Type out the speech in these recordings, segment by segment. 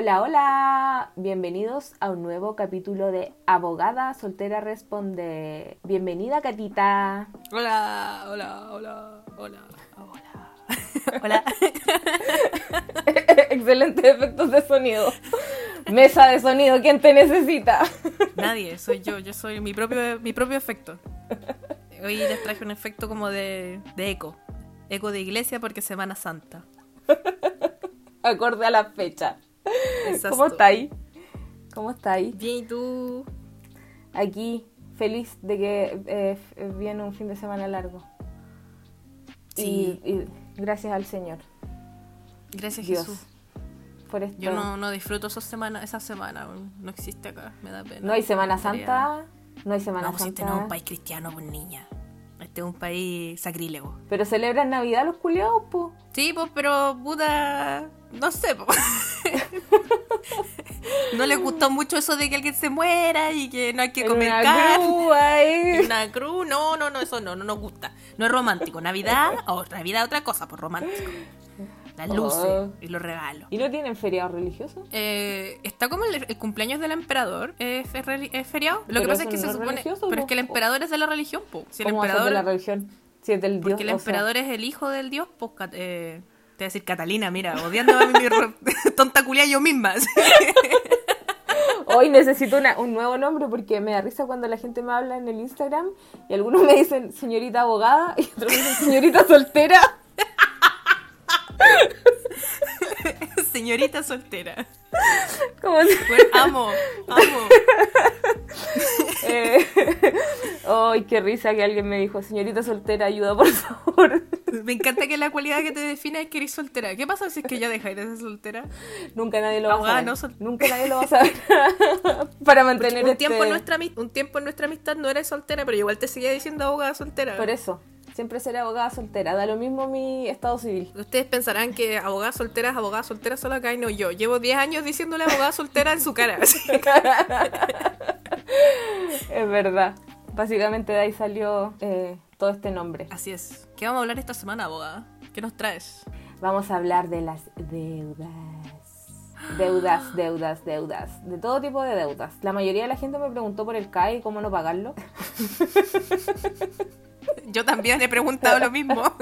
Hola, hola, bienvenidos a un nuevo capítulo de Abogada Soltera Responde. Bienvenida, Catita. Hola, hola, hola, hola, hola. Hola. Excelentes efectos de sonido. Mesa de sonido, ¿quién te necesita? Nadie, soy yo, yo soy mi propio, mi propio efecto. Hoy les traje un efecto como de, de eco. Eco de iglesia porque Semana Santa. Acorde a la fecha. ¿Cómo estáis? ¿Cómo estáis? Bien, ¿y tú? Aquí, feliz de que eh, f- viene un fin de semana largo. Sí. Y, y gracias al Señor, Gracias, Dios, Jesús. por esto. Yo no, no disfruto esa semana, esa semana, no existe acá, me da pena. No hay Semana Santa, no hay Semana No, pues este no Santa. es un país cristiano, pues niña. Este es un país sacrílego. Pero celebran Navidad los culiados, po. Sí, pues, pero puta. No sé. No les gustó mucho eso de que alguien se muera y que no hay que comer una carne. grúa, eh. Una cruz, no, no, no, eso no, no nos gusta. No es romántico. Navidad, o Navidad otra cosa, pues romántico. Las luces Oh. y los regalos. ¿Y no tienen feriado religioso? Eh, está como el, el cumpleaños del emperador, es, feriado. Lo que pasa es que no se es supone. Pero es que el emperador es de la religión, po. Si el ¿Cómo emperador. de la religión? Si es del Dios. Porque el sea, emperador es el hijo del dios, pues. eh, te voy a decir Catalina, mira, odiando a mi tonta culia yo misma. Hoy necesito una- un nuevo nombre porque me da risa cuando la gente me habla en el Instagram y algunos me dicen señorita abogada y otros me dicen señorita soltera. Señorita soltera. Si- Bueno, amo, amo. eh, Ay, qué risa que alguien me dijo señorita soltera, ayuda por favor. Me encanta que la cualidad que te define es que eres soltera. ¿Qué pasa si es que ya dejáis de ser soltera? Nunca nadie lo va a saber. no sol- Nunca nadie lo va a saber. Para mantener Un este... tiempo, en nuestra, ami- un tiempo en nuestra amistad no eres soltera, pero igual te seguía diciendo abogada soltera. Por eso, siempre seré abogada soltera. Da lo mismo mi estado civil. Ustedes pensarán que abogada soltera es abogada soltera solo acá y no yo. Llevo 10 años diciéndole abogada soltera en su cara. Es verdad. Básicamente de ahí salió eh, todo este nombre. Así es. ¿Qué vamos a hablar esta semana, abogada? ¿Qué nos traes? Vamos a hablar de las deudas. Deudas, deudas, deudas. De todo tipo de deudas. La mayoría de la gente me preguntó por el CAE y cómo no pagarlo. Yo también he preguntado lo mismo.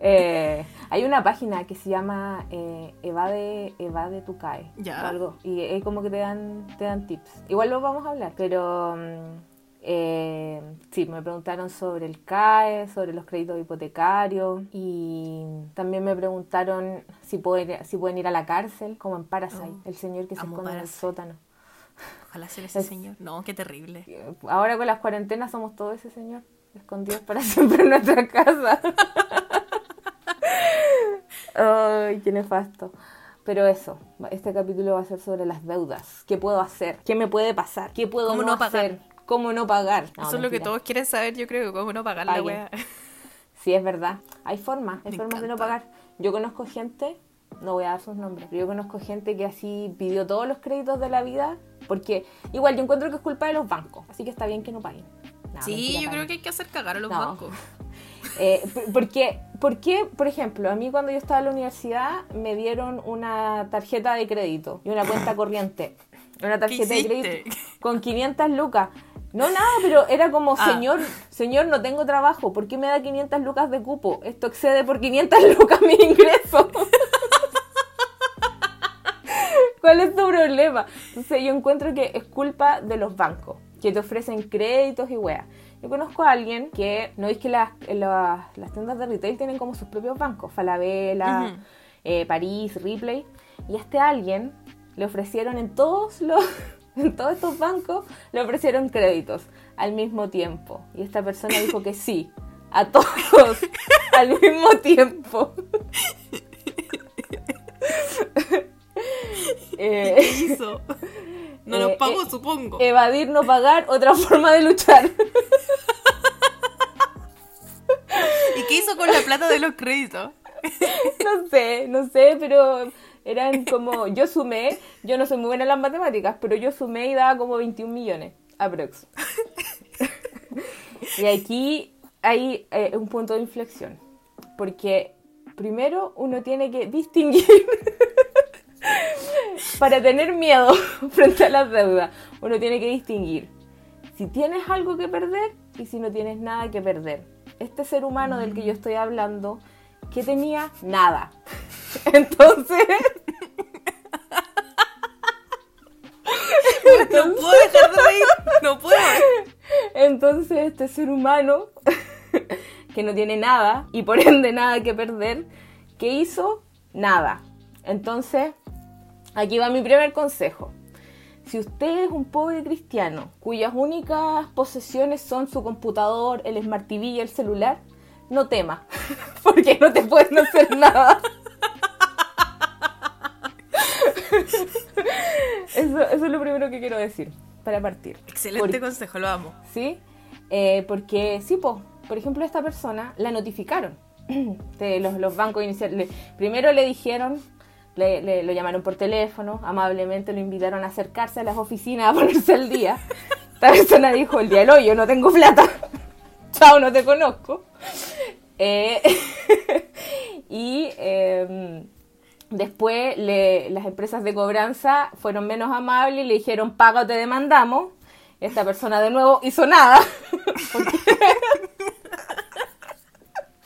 Eh, hay una página que se llama eh, Evade, Evade tu CAE. Ya. o algo. Y es como que te dan, te dan tips. Igual lo vamos a hablar, pero mm, eh, sí, me preguntaron sobre el CAE, sobre los créditos hipotecarios y también me preguntaron si pueden, si pueden ir a la cárcel, como en Parasite, Oh, el señor que se esconde en el sótano. Ojalá ser ese Es- señor. No, qué terrible. Ahora con las cuarentenas somos todo ese señor, escondidos para siempre en nuestra casa. Ay, qué nefasto. Pero eso, este capítulo va a ser sobre las deudas. ¿Qué puedo hacer? ¿Qué me puede pasar? ¿Qué puedo ¿Cómo no, no pagar? hacer? ¿Cómo no pagar? No, Eso es lo que todos quieren saber, yo creo, cómo no pagar la wea. Sí, es verdad. Hay formas, hay Me formas de no pagar. Yo conozco gente, no voy a dar sus nombres, pero yo conozco gente que así pidió todos los créditos de la vida, porque igual yo encuentro que es culpa de los bancos, así que está bien que no paguen. No, Sí, mentira, yo creo que hay que hacer cagar a los No. bancos. Eh, porque, porque, por ejemplo, a mí cuando yo estaba en la universidad me dieron una tarjeta de crédito y una cuenta corriente. Una tarjeta de crédito con 500 lucas. No, nada, pero era como, Ah. señor, señor, no tengo trabajo, ¿por qué me da 500 lucas de cupo? Esto excede por 500 lucas mi ingreso. ¿Cuál es tu problema? Entonces yo encuentro que es culpa de los bancos, que te ofrecen créditos y weas. Yo conozco a alguien que, ¿no es que las, las, las tiendas de retail tienen como sus propios bancos? Falabella, eh, París, Ripley. Y a este alguien le ofrecieron en todos los... En todos estos bancos le ofrecieron créditos al mismo tiempo. Y esta persona dijo que sí, a todos, al mismo tiempo. Eh, ¿Qué hizo? No Eh, los pagó, eh, supongo. Evadir, no pagar, otra forma de luchar. ¿Y qué hizo con la plata de los créditos? No sé, no sé, pero eran como, yo sumé, yo no soy muy buena en las matemáticas, pero yo sumé y daba como 21 millones, aprox. y aquí hay eh, un punto de inflexión, porque primero uno tiene que distinguir para tener miedo frente a las deudas, uno tiene que distinguir si tienes algo que perder y si no tienes nada que perder. Este ser humano del que yo estoy hablando, que tenía nada. Entonces... no puedo dejar de reír, no puedo. Entonces este ser humano, que no tiene nada y por ende nada que perder, ¿qué hizo? Nada. Entonces, aquí va mi primer consejo. Si usted es un pobre cristiano cuyas únicas posesiones son su computador, el Smart TV y el celular, no tema, porque no te pueden hacer nada. Eso, eso, es lo primero que quiero decir para partir. Excelente consejo, lo amo. Sí, eh, porque sí, po, por ejemplo, esta persona la notificaron. De los, los bancos iniciales. Primero le dijeron le, lo llamaron por teléfono, amablemente lo invitaron a acercarse a las oficinas a ponerse al día. Esta persona dijo, el día del hoy yo no tengo plata. Chao, no te conozco. Eh, y em, después las empresas de cobranza fueron menos amables y le dijeron, paga o te demandamos. Esta persona de nuevo hizo nada.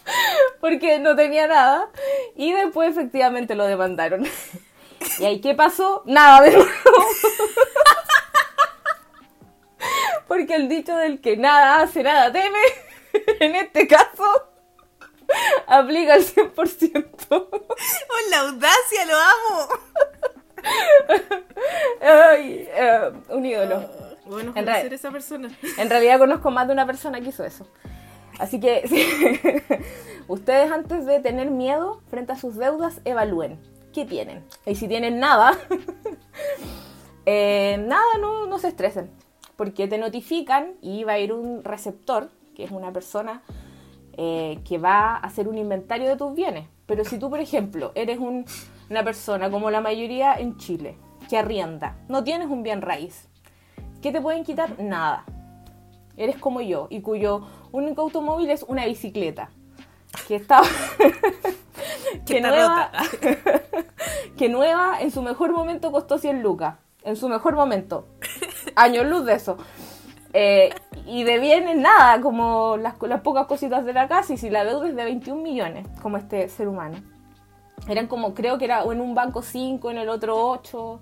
porque no tenía nada. Y después efectivamente lo demandaron. ¿Y ahí qué pasó? Nada de nuevo. Porque el dicho del que nada hace, nada teme, en este caso, aplica al 100%. ¡Oh, la audacia! ¡Lo amo! Ay, eh, un ídolo. Ah, bueno, en ser esa persona. En realidad conozco más de una persona que hizo eso. Así que ustedes antes de tener miedo frente a sus deudas, evalúen qué tienen. Y si tienen nada, eh, nada, no, no se estresen. Porque te notifican y va a ir un receptor, que es una persona eh, que va a hacer un inventario de tus bienes. Pero si tú, por ejemplo, eres una persona como la mayoría en Chile, que arrienda, no tienes un bien raíz, ¿qué te pueden quitar? Nada. Eres como yo y cuyo único automóvil es una bicicleta. Que estaba. que, nueva, que nueva en su mejor momento costó 100 lucas. En su mejor momento. Años luz de eso. Eh, y de bienes nada, como las, las, pocas cositas de la casa, y si la deuda es de 21 millones, como este ser humano. Eran como, creo que era en un banco 5, en el otro 8,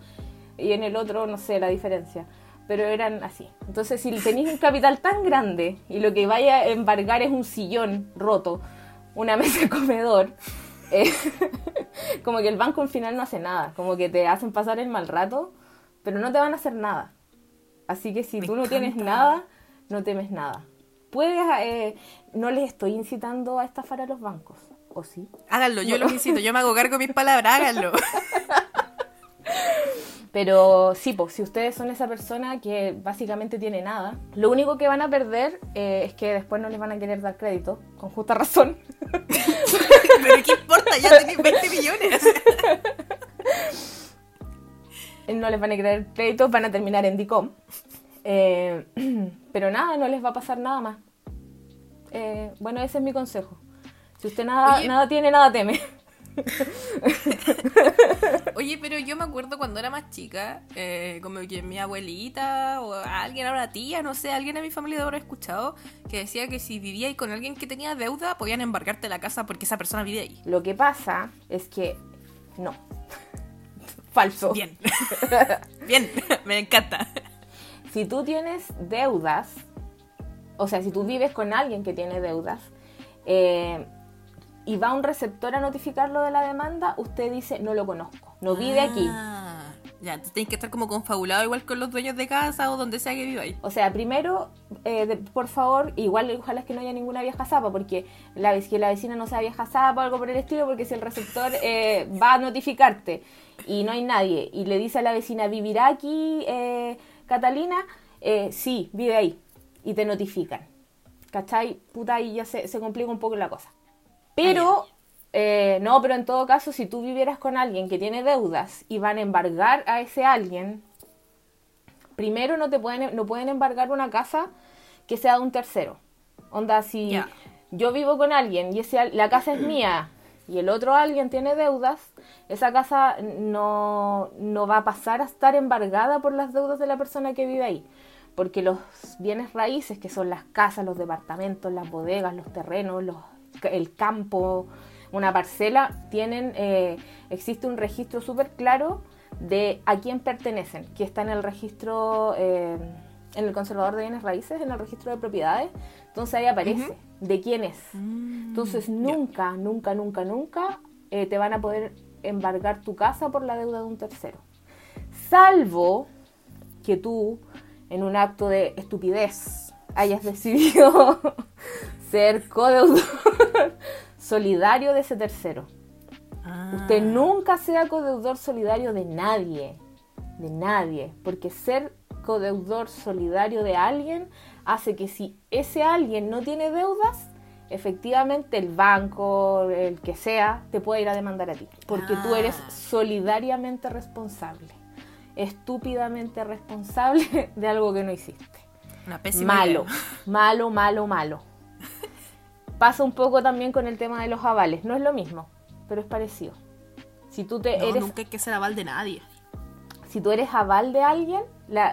y en el otro, no sé, la diferencia pero eran así. Entonces, si tenéis un capital tan grande y lo que vaya a embargar es un sillón roto, una mesa de comedor, eh, como que el banco al final no hace nada, como que te hacen pasar el mal rato, pero no te van a hacer nada. Así que si tú no tienes nada, no temes nada. Puedes, eh, no les estoy incitando a estafar a los bancos, ¿o sí? Háganlo, yo los incito, yo me hago cargo de mis palabras, háganlo. Pero sí, pues, si ustedes son esa persona que básicamente tiene nada, lo único que van a perder eh, es que después no les van a querer dar crédito, con justa razón. Pero ¿qué importa? Ya tenéis 20 millones. no les van a querer crédito, van a terminar en DICOM. Eh, pero nada, no les va a pasar nada más. Eh, bueno, ese es mi consejo. Si usted nada, nada tiene, nada teme. Oye, pero yo me acuerdo cuando era más chica, eh, como que mi abuelita o alguien, ahora tía, no sé, alguien de mi familia habrá escuchado que decía que si vivíais con alguien que tenía deuda, podían embargarte la casa porque esa persona vive ahí. Lo que pasa es que no. Falso. Bien. Bien, me encanta. Si tú tienes deudas, o sea, si tú vives con alguien que tiene deudas, eh, y va un receptor a notificarlo de la demanda, usted dice, no lo conozco, no vive aquí. Ah, ya, entonces tienes que estar como confabulado igual con los dueños de casa o donde sea que ahí. O sea, primero, eh, por favor, igual ojalá es que no haya ninguna vieja zapa, porque la, que la vecina no sea vieja zapa o algo por el estilo, porque si el receptor eh, va a notificarte y no hay nadie y le dice a la vecina, ¿vivirá aquí eh, Catalina? sí, vive ahí. Y te notifican. ¿Cachai? Puta, ahí ya se, se complica un poco la cosa. Pero, eh, no, pero en todo caso, si tú vivieras con alguien que tiene deudas y van a embargar a ese alguien, primero no te pueden, no pueden embargar una casa que sea de un tercero. Onda, si yo vivo con alguien y ese, la casa es mía y el otro alguien tiene deudas, esa casa no, no va a pasar a estar embargada por las deudas de la persona que vive ahí porque los bienes raíces, que son las casas, los departamentos, las bodegas, los terrenos, los, el campo, una parcela, tienen, eh, existe un registro súper claro de a quién pertenecen, que está en el registro, eh, en el conservador de bienes raíces, en el registro de propiedades, entonces ahí aparece de quién es. Mm, entonces nunca, nunca, nunca, nunca eh, te van a poder embargar tu casa por la deuda de un tercero. Salvo que tú en un acto de estupidez hayas decidido ser codeudor solidario de ese tercero. Usted ah. nunca sea codeudor solidario de nadie, de nadie, porque ser codeudor solidario de alguien hace que si ese alguien no tiene deudas, efectivamente el banco, el que sea, te puede ir a demandar a ti, porque tú eres ah. solidariamente responsable estúpidamente responsable de algo que no hiciste. Una pésima malo, malo, malo, malo. Pasa un poco también con el tema de los avales. No es lo mismo, pero es parecido. Si tú te eres, nunca hay que ser aval de nadie. Si tú eres aval de alguien,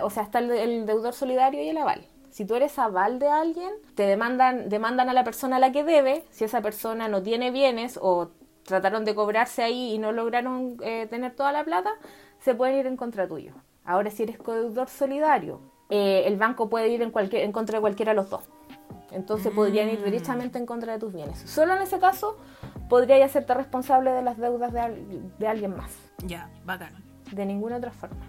o sea, está el, deudor solidario y el aval. Si tú eres aval de alguien, te demandan, demandan a la persona a la que debe. Si esa persona no tiene bienes o trataron de cobrarse ahí y no lograron eh, tener toda la plata, se pueden ir en contra tuyo. Ahora, si eres codeudor solidario, eh, el banco puede ir en, cualquier, en contra de cualquiera de los dos. Entonces podrían ir mm. directamente en contra de tus bienes. Solo en ese caso podría hacerte responsable de las deudas de, alguien más. Ya, bacán. De ninguna otra forma.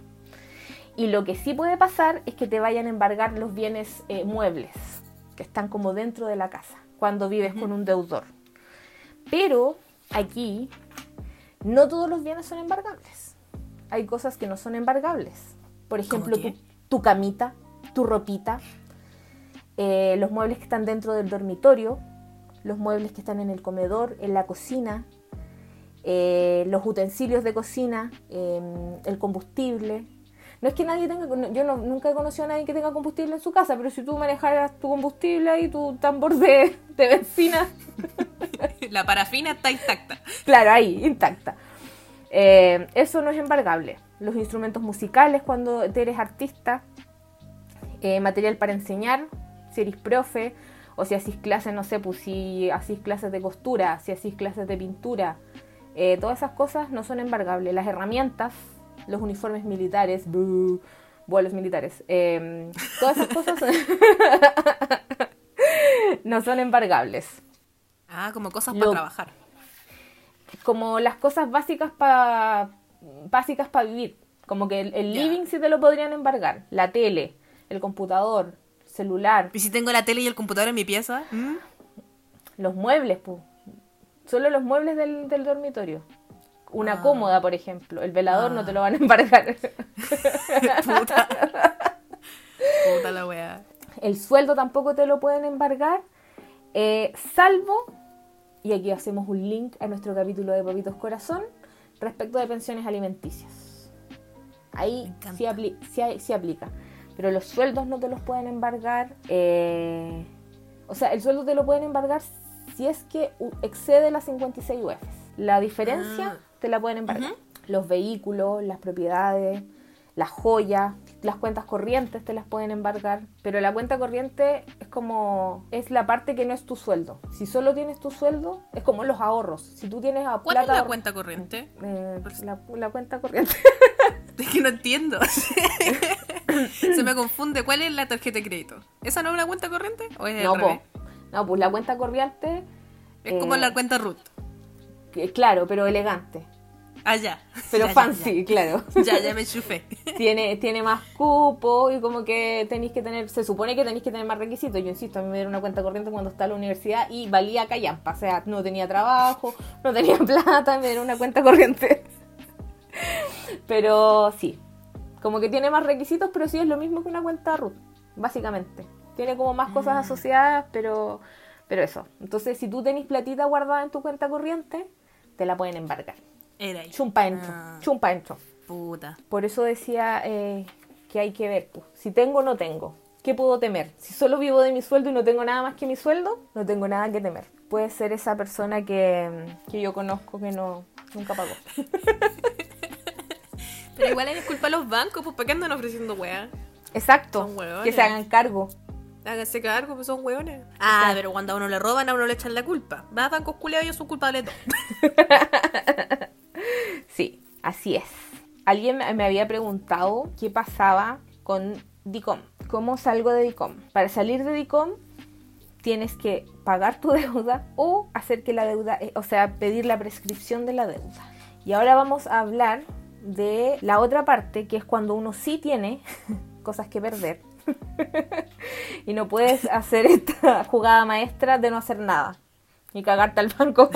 Y lo que sí puede pasar es que te vayan a embargar los bienes eh, muebles, que están como dentro de la casa, cuando vives con un deudor. Pero aquí no todos los bienes son embargables hay cosas que no son embargables. Por ejemplo, tu, camita, tu ropita, eh, los muebles que están dentro del dormitorio, los muebles que están en el comedor, en la cocina, eh, los utensilios de cocina, em, el combustible. No es que nadie tenga, yo nunca he conocido a nadie que tenga combustible en su casa, pero si tú manejaras tu combustible y tu tambor de, de benzina. La parafina está intacta. Claro, ahí, intacta. Eh, eso no es embargable. Los instrumentos musicales cuando eres artista, material para enseñar, si eres profe, o si hacís clases, no sé, pues si hacís clases de costura, si hacís clases de pintura, eh, todas esas cosas no son embargables. Las herramientas, los uniformes militares, vuelos militares, em, todas esas cosas no son embargables. Ah, como cosas para trabajar como las cosas básicas para básicas para vivir. Como que el, living sí te lo podrían embargar. La tele, el computador, celular. ¿Y si tengo la tele y el computador en mi pieza? ¿Mm? Los muebles, pues. Solo los muebles del, dormitorio. Una ah. cómoda, por ejemplo. El velador no te lo van a ah. embargar. Puta. Puta la wea. El sueldo tampoco te lo pueden embargar. Eh, salvo y aquí hacemos un link a nuestro capítulo de Papitos Corazón respecto de pensiones alimenticias. Ahí sí, aplica. Pero los sueldos no te los pueden embargar. Eh, o sea, el sueldo te lo pueden embargar si es que excede las 56 UFs. La diferencia ah. te la pueden embargar. Los vehículos, las propiedades, las joyas, las cuentas corrientes te las pueden embargar, pero la cuenta corriente es como, es la parte que no es tu sueldo. Si solo tienes tu sueldo, es como los ahorros. Si tú tienes a ¿Cuál es la cuenta corriente? Eh, la, cuenta corriente. es que no entiendo. Se me confunde. ¿Cuál es la tarjeta de crédito? ¿Esa no es una cuenta corriente? ¿O es no, pues, no, pues la cuenta corriente... Es como la cuenta root. claro, pero elegante. Ah, ya. Pero fancy, claro. Ya, ya me chufé. tiene, tiene más cupo y como que tenéis que tener, se supone que tenéis que tener más requisitos. Yo insisto, a mí me dieron una cuenta corriente cuando estaba en la universidad y valía callampa. O sea, no tenía trabajo, no tenía plata, me dieron una cuenta corriente. Pero sí, como que tiene más requisitos, pero sí es lo mismo que una cuenta RUT, básicamente. Tiene como más cosas mm. asociadas, pero, pero eso. Entonces, si tú tenés platita guardada en tu cuenta corriente, te la pueden embarcar. Era ahí. Chumpa entro, ah. chumpa entro. Puta. Por eso decía eh, que hay que ver, pues, si tengo o no tengo. ¿Qué puedo temer? Si solo vivo de mi sueldo y no tengo nada más que mi sueldo, no tengo nada que temer. puede ser esa persona que, que yo conozco que no nunca pagó. Pero igual es culpa de los bancos, pues ¿para qué andan ofreciendo weá? Exacto. Que se hagan cargo. Háganse cargo, pues son hueones. Ah, pero cuando a uno le roban, a uno le echan la culpa. Más bancos culeados, ellos son culpables de todo. Sí, así es. Alguien me me había preguntado qué pasaba con DICOM. ¿Cómo salgo de DICOM? Para salir de DICOM tienes que pagar tu deuda o hacer que la deuda, eh, o sea, pedir la prescripción de la deuda. Y ahora vamos a hablar de la otra parte, que es cuando uno sí tiene cosas que perder. y no puedes hacer esta jugada maestra de no hacer nada. Y cagarte al banco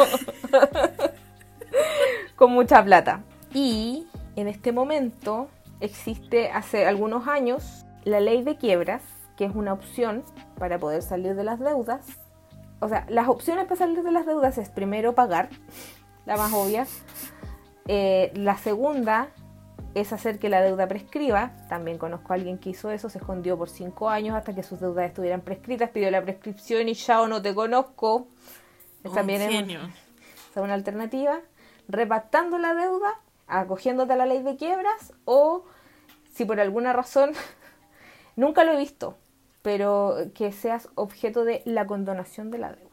con mucha plata. Y en este momento existe hace algunos años la ley de quiebras, que es una opción para poder salir de las deudas. O sea, las opciones para salir de las deudas es primero pagar, la más obvia. Eh, la segunda es hacer que la deuda prescriba. También conozco a alguien que hizo eso, se escondió por cinco años hasta que sus deudas estuvieran prescritas, pidió la prescripción y ya o no te conozco. Es También Un genio. esa es una alternativa. Repactando la deuda, acogiéndote a la ley de quiebras o si por alguna razón, nunca lo he visto, pero que seas objeto de la condonación de la deuda.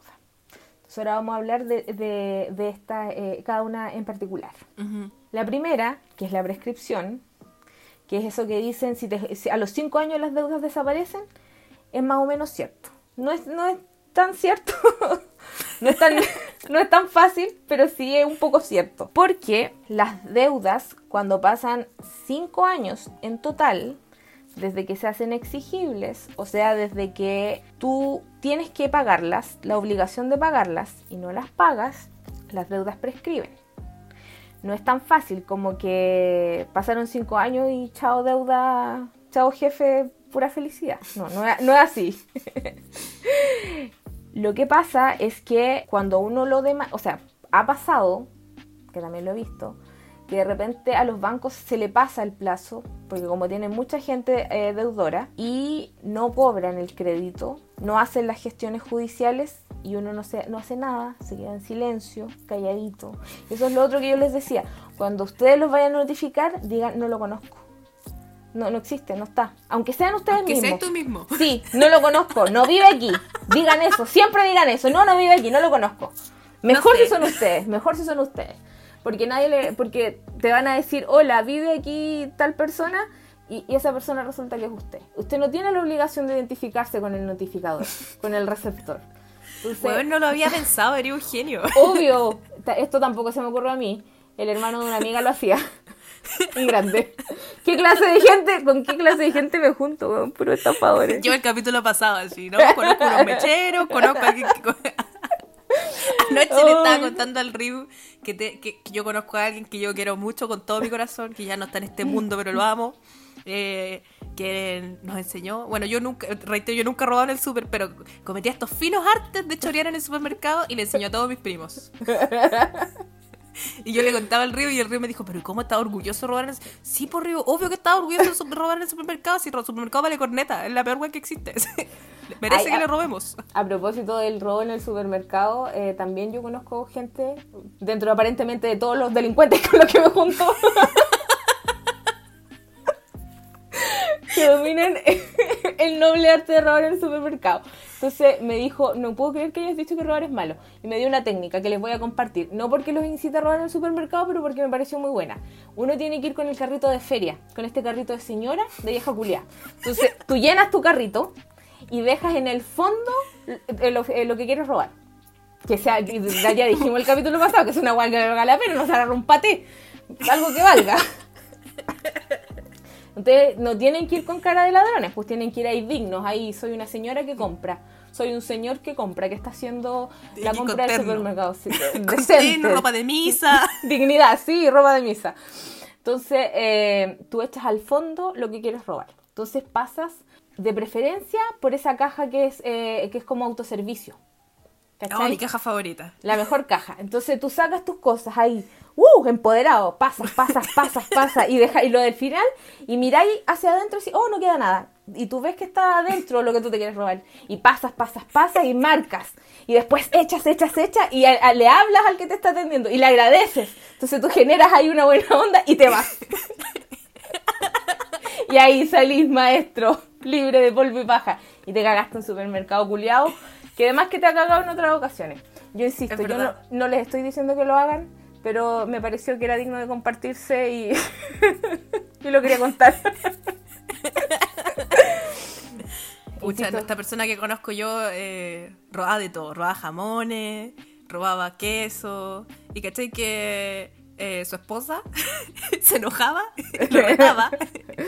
Ahora vamos a hablar de, de, de esta, eh, cada una en particular. La primera, que es la prescripción, que es eso que dicen, si, te- si a los cinco años las deudas desaparecen, es más o menos cierto. No es, no es tan cierto, no, es tan, no es tan fácil, pero sí es un poco cierto. Porque las deudas, cuando pasan cinco años en total, desde que se hacen exigibles, o sea, desde que tú tienes que pagarlas, la obligación de pagarlas, y no las pagas, las deudas prescriben no es tan fácil como que pasaron cinco años y chao deuda, chao jefe, pura felicidad. No, no, es- así. lo que pasa es que cuando uno lo demanda, o sea, ha pasado, que también lo he visto, que de repente a los bancos se le pasa el plazo, porque como tienen mucha gente eh, deudora y no cobran el crédito, no hacen las gestiones judiciales y uno no, se, no hace nada, se queda en silencio, calladito. Eso es lo otro que yo les decía. Cuando ustedes los vayan a notificar, digan, no lo conozco. No, no existe, no está. Aunque sean ustedes Que mismos. seas tú mismo. Sí, no lo conozco, no vive aquí. Digan eso, siempre digan eso. No, no vive aquí, no lo conozco. Mejor sé. si son ustedes, mejor si son ustedes. Porque nadie le, porque te van a decir, hola, vive aquí tal persona, y, y esa persona resulta que es usted. Usted no tiene la obligación de identificarse con el notificador, con el receptor. Weón, no lo había pensado, eres un genio. obvio, esto tampoco se me ocurrió a mí. El hermano de una amiga lo hacía. Grande. ¿Qué clase de gente? ¿Con qué clase de gente me junto, weón? Puro estafadores. Yo el capítulo pasado así, ¿no? Conozco unos mecheros, conozco a alguien que... Anoche le estaba contando al Ryu que, te- que- que yo conozco a alguien que yo quiero mucho con todo mi corazón, que ya no está en este mundo, pero lo amo. eh, que nos enseñó, bueno, yo nunca, reitero, yo nunca he robado en el súper, pero cometía estos finos artes de chorear en el supermercado y le enseñó a todos mis primos. Y yo le contaba al Río y el Río me dijo, pero ¿cómo estaba orgulloso de robar en el... Sí, por Río, obvio que estaba orgulloso de robar en el supermercado, si el supermercado vale corneta, es la peor wea que existe. Merece Ay, que le robemos. A propósito del robo en el supermercado, eh, también yo conozco gente, dentro aparentemente de todos los delincuentes con los que me junto, que dominen el noble arte de robar en el supermercado. Entonces me dijo, no puedo creer que hayas dicho que robar es malo. Y me dio una técnica que les voy a compartir. No porque los incite a robar en el supermercado, pero porque me pareció muy buena. Uno tiene que ir con el carrito de feria, con este carrito de señora de vieja culia. Entonces tú llenas tu carrito y dejas en el fondo eh, lo, que quieres robar. Que sea, ya dijimos el capítulo pasado, que es una huelga valga la pena, no se agarra un paté, algo que valga. Entonces no tienen que ir con cara de ladrones, pues tienen que ir ahí dignos. Ahí soy una señora que compra, soy un señor que compra, que está haciendo la compra del supermercado. Sí, decente. ropa de misa. Dignidad, sí, ropa de misa. Entonces, eh, tú echas al fondo lo que quieres robar. Entonces pasas de preferencia por esa caja que es, eh, que es como autoservicio. Oh, mi caja favorita. La mejor caja. Entonces tú sacas tus cosas ahí, ¡uh! Empoderado, pasas, pasas, pasas, pasas, y, deja, y lo del final, y miráis hacia adentro y oh, no queda nada. Y tú ves que está adentro lo que tú te quieres robar. Y pasas, pasas, pasas y marcas. Y después echas, echas, echas y le hablas al que te está atendiendo y le agradeces. Entonces tú generas ahí una buena onda y te vas. y ahí salís, maestro, libre de polvo y paja. Y te cagaste en un supermercado culiado, que además que te ha cagado en otras ocasiones. Yo insisto, yo no, no, les estoy diciendo que lo hagan, pero me pareció que era digno de compartirse y, y lo quería contar. Pucha, esta persona que conozco yo eh, robaba de todo, robaba jamones, robaba queso, y caché que eh, su esposa se enojaba, lo retaba,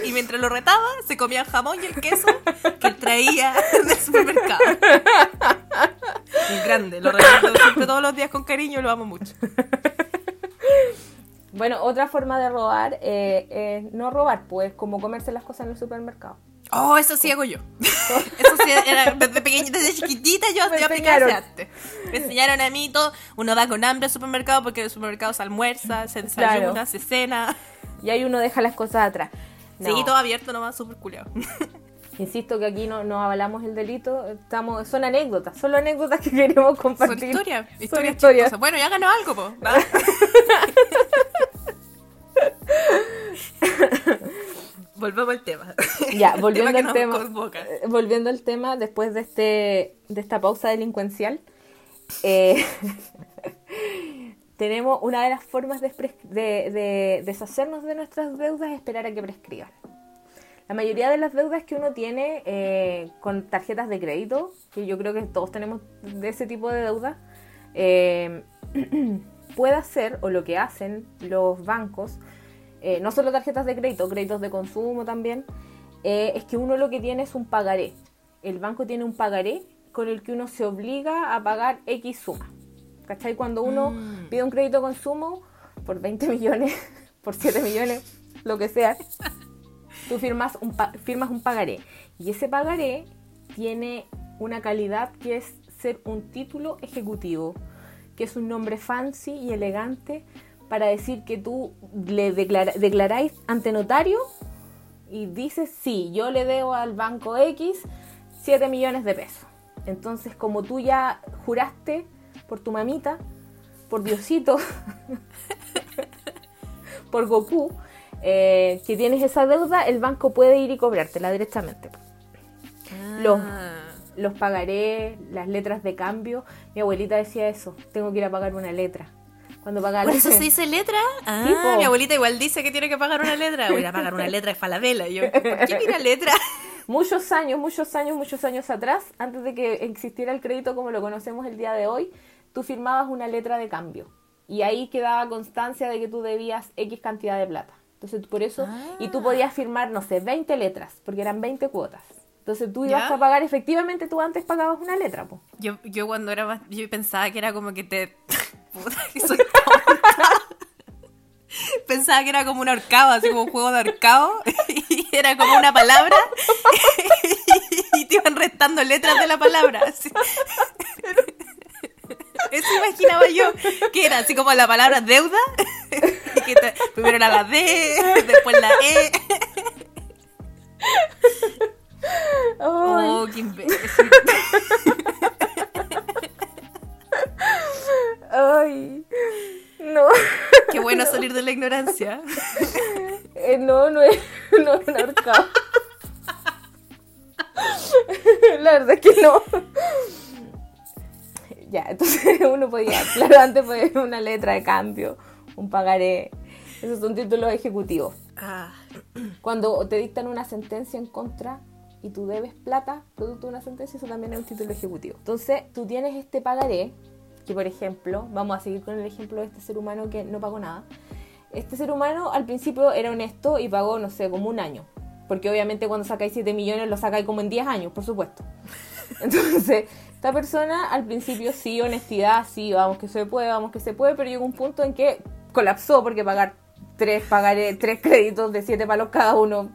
y mientras lo retaba se comía el jamón y el queso que traía del supermercado. Y grande, lo recuerdo siempre todos los días con cariño y lo amo mucho. Bueno, otra forma de robar eh, es no robar, pues como comerse las cosas en el supermercado. Oh, eso sí hago yo. Eso sí, era, desde pequeñita, desde chiquitita yo, me enseñaron. Me enseñaron a mí todo. Uno va con hambre al supermercado porque en el supermercado se almuerza, se desayuna, se cena. Y ahí uno deja las cosas atrás. Sí, todo abierto nomás, súper culiado. Insisto que aquí no, no avalamos el delito, estamos, son anécdotas, son anécdotas que queremos compartir. Son historias, historias, historias. Bueno, ya ganó algo, po. Volvemos al tema. Ya, volviendo al tema. Eh, volviendo al tema, después de este de esta pausa delincuencial, eh, tenemos una de las formas de, de, deshacernos de nuestras deudas es esperar a que prescriban. La mayoría de las deudas que uno tiene eh, con tarjetas de crédito, que yo creo que todos tenemos de ese tipo de deudas, puede hacer, o lo que hacen los bancos, eh, no solo tarjetas de crédito, créditos de consumo también, eh, es que uno lo que tiene es un pagaré. El banco tiene un pagaré con el que uno se obliga a pagar X suma. ¿Cachai? Cuando uno mm. pide un crédito de consumo por 20 millones, por 7 millones, lo que sea, tú firmas un, firmas un pagaré. Y ese pagaré tiene una calidad que es ser un título ejecutivo, que es un nombre fancy y elegante para decir que tú le declaráis ante notario y dices, sí, yo le debo al banco X 7 millones de pesos. Entonces, como tú ya juraste por tu mamita, por Diosito, por Goku, eh, que tienes esa deuda, el banco puede ir y cobrártela directamente. Los, ah. los pagaré, las letras de cambio. Mi abuelita decía eso, tengo que ir a pagar una letra cuando paga ¿Por eso se dice letra? Ah, mi abuelita igual dice que tiene que pagar una letra. Voy a pagar una letra de falabella. Y yo, ¿por qué mira letra? Muchos años, muchos años, muchos años atrás, antes de que existiera el crédito como lo conocemos el día de hoy, tú firmabas una letra de cambio. Y ahí quedaba constancia de que tú debías X cantidad de plata. Entonces, por eso, y tú podías firmar, no sé, 20 letras, porque eran 20 cuotas. Entonces tú ibas a pagar, efectivamente tú antes pagabas una letra, po. Yo, yo cuando era más, yo pensaba que era como que te Puta, que soy Pensaba que era como un ahorcado, así como un juego de ahorcado. Y era como una palabra. Y te iban restando letras de la palabra. Eso imaginaba yo. Que era así como la palabra deuda. primero era la D, después la E. Oh, qué imbécil. Ay, no. Qué bueno salir de la ignorancia. Eh, no, no es, no es un ahorcado. La verdad es que no. Ya, entonces uno podía, claro, antes fue una letra de cambio, un pagaré. Esos son títulos ejecutivos. Ah. Cuando te dictan una sentencia en contra y tú debes plata, producto de una sentencia, eso también es un título ejecutivo. Entonces, tú tienes este pagaré que por ejemplo, vamos a seguir con el ejemplo de este ser humano que no pagó nada. Este ser humano al principio era honesto y pagó, no sé, como un año. Porque obviamente cuando sacáis 7 millones lo sacáis como en 10 años, por supuesto. Entonces, esta persona al principio sí, honestidad, sí, vamos que se puede, vamos que se puede, pero llegó un punto en que colapsó porque pagar tres, pagar tres créditos de 7 palos cada uno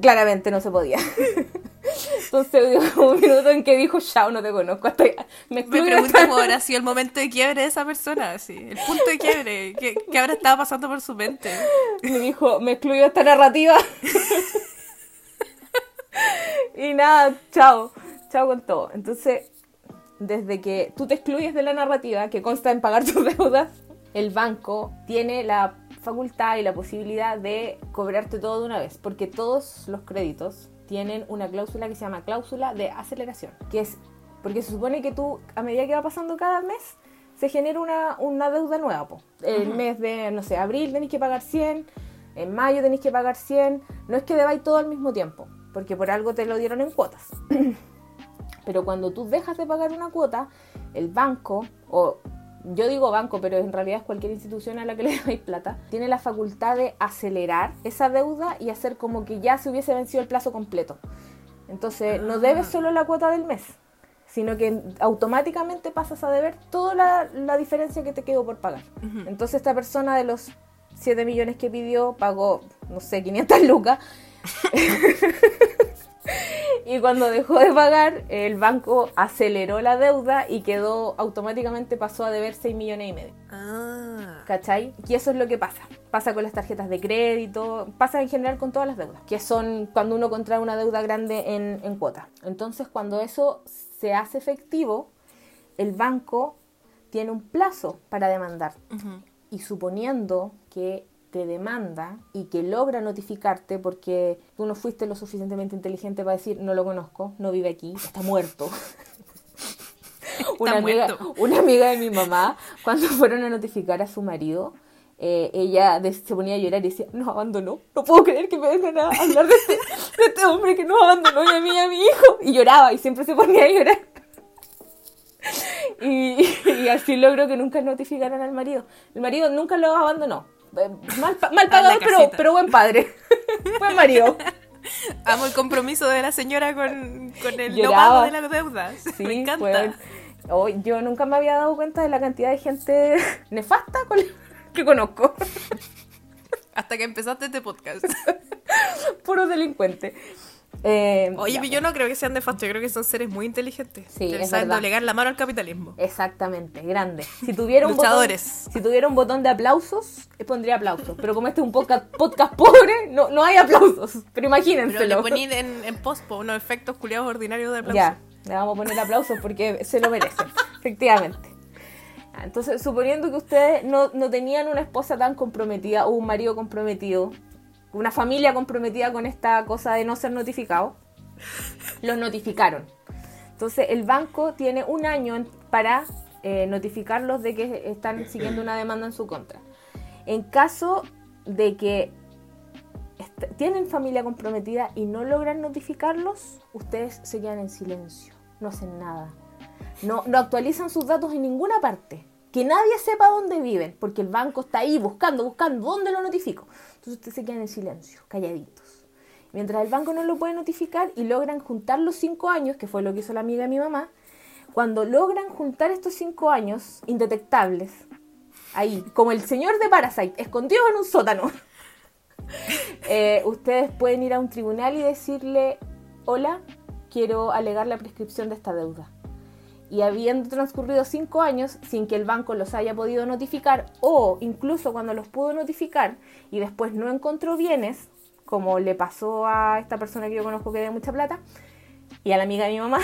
claramente no se podía. Entonces hubo un minuto en que dijo, chao, no te conozco. Hasta Me me pregunto cómo habrá sido el momento de quiebre de esa persona, así. El punto de quiebre. ¿Qué, qué habrá estado pasando por su mente? Me dijo, me excluyo esta narrativa. y nada, chao. Chao con todo. Entonces, desde que tú te excluyes de la narrativa, que consta en pagar tus deudas, el banco tiene la facultad y la posibilidad de cobrarte todo de una vez, porque todos los créditos tienen una cláusula que se llama cláusula de aceleración, que es porque se supone que tú, a medida que va pasando cada mes, se genera una, una deuda nueva. po. El mes de, no sé, abril tenéis que pagar 100, en mayo tenéis que pagar 100, no es que debáis todo al mismo tiempo, porque por algo te lo dieron en cuotas. Pero cuando tú dejas de pagar una cuota, el banco, o yo digo banco, pero en realidad es cualquier institución a la que le dais plata, tiene la facultad de acelerar esa deuda y hacer como que ya se hubiese vencido el plazo completo. Entonces, no debes solo la cuota del mes, sino que automáticamente pasas a deber toda la, la diferencia que te quedó por pagar. Entonces, esta persona de los 7 millones que pidió pagó, no sé, 500 lucas. Y cuando dejó de pagar, el banco aceleró la deuda y quedó automáticamente pasó a deber 6 millones y medio. Ah. ¿Cachai? Y eso es lo que pasa. Pasa con las tarjetas de crédito, pasa en general con todas las deudas, que son cuando uno contrae una deuda grande en, en cuota. Entonces, cuando eso se hace efectivo, el banco tiene un plazo para demandar. Y suponiendo que te demanda y que logra notificarte porque tú no fuiste lo suficientemente inteligente para decir no lo conozco, no vive aquí, está muerto. una, amiga, una amiga de mi mamá, cuando fueron a notificar a su marido, eh, ella se ponía a llorar y decía, nos abandonó, no puedo creer que me vengan a hablar de este, de este hombre que nos abandonó y a mí y a mi hijo. Y lloraba y siempre se ponía a llorar. Y, y así logró que nunca notificaran al marido. El marido nunca lo abandonó. Eh, Mal, mal pagador, pero, pero buen padre. buen marido. Amo el compromiso de la señora con, con el no pago de las deudas. Sí, Me encanta. oh, yo nunca me había dado cuenta de la cantidad de gente nefasta con- que conozco. Hasta que empezaste este podcast. Puro delincuente. Eh, Oye, pero yo no creo que sean nefastos, yo creo que son seres muy inteligentes. Sí, que es saben doblegar la mano al capitalismo. Exactamente, grande. Si tuviera un Luchadores. Botón, si tuviera un botón de aplausos, eh, pondría aplausos. Pero como este es un podcast, podcast pobre, no, no hay aplausos. Pero Pero imagínenselo. le poní en, en pospo unos efectos culiados ordinarios de aplauso. Ya, le vamos a poner aplausos porque se lo merecen, efectivamente. Entonces, suponiendo que ustedes no, no tenían una esposa tan comprometida o un marido comprometido, una familia comprometida con esta cosa de no ser notificado, los notificaron. Entonces, el banco tiene un año para eh, notificarlos de que están siguiendo una demanda en su contra. En caso de que tienen familia comprometida y no logran notificarlos, ustedes se quedan en silencio, no hacen nada. No, no actualizan sus datos en ninguna parte. Que nadie sepa dónde viven, porque el banco está ahí buscando, buscando, ¿dónde lo notifico? Ustedes se quedan en silencio, calladitos. Mientras el banco no lo puede notificar y logran juntar los cinco años, que fue lo que hizo la amiga de mi mamá, cuando logran juntar estos cinco años indetectables, ahí, como el señor de Parasite, escondido en un sótano, eh, ustedes pueden ir a un tribunal y decirle, hola, quiero alegar la prescripción de esta deuda. Y habiendo transcurrido cinco años sin que el banco los haya podido notificar, o incluso cuando los pudo notificar y después no encontró bienes, como le pasó a esta persona que yo conozco que debe mucha plata, y a la amiga de mi mamá,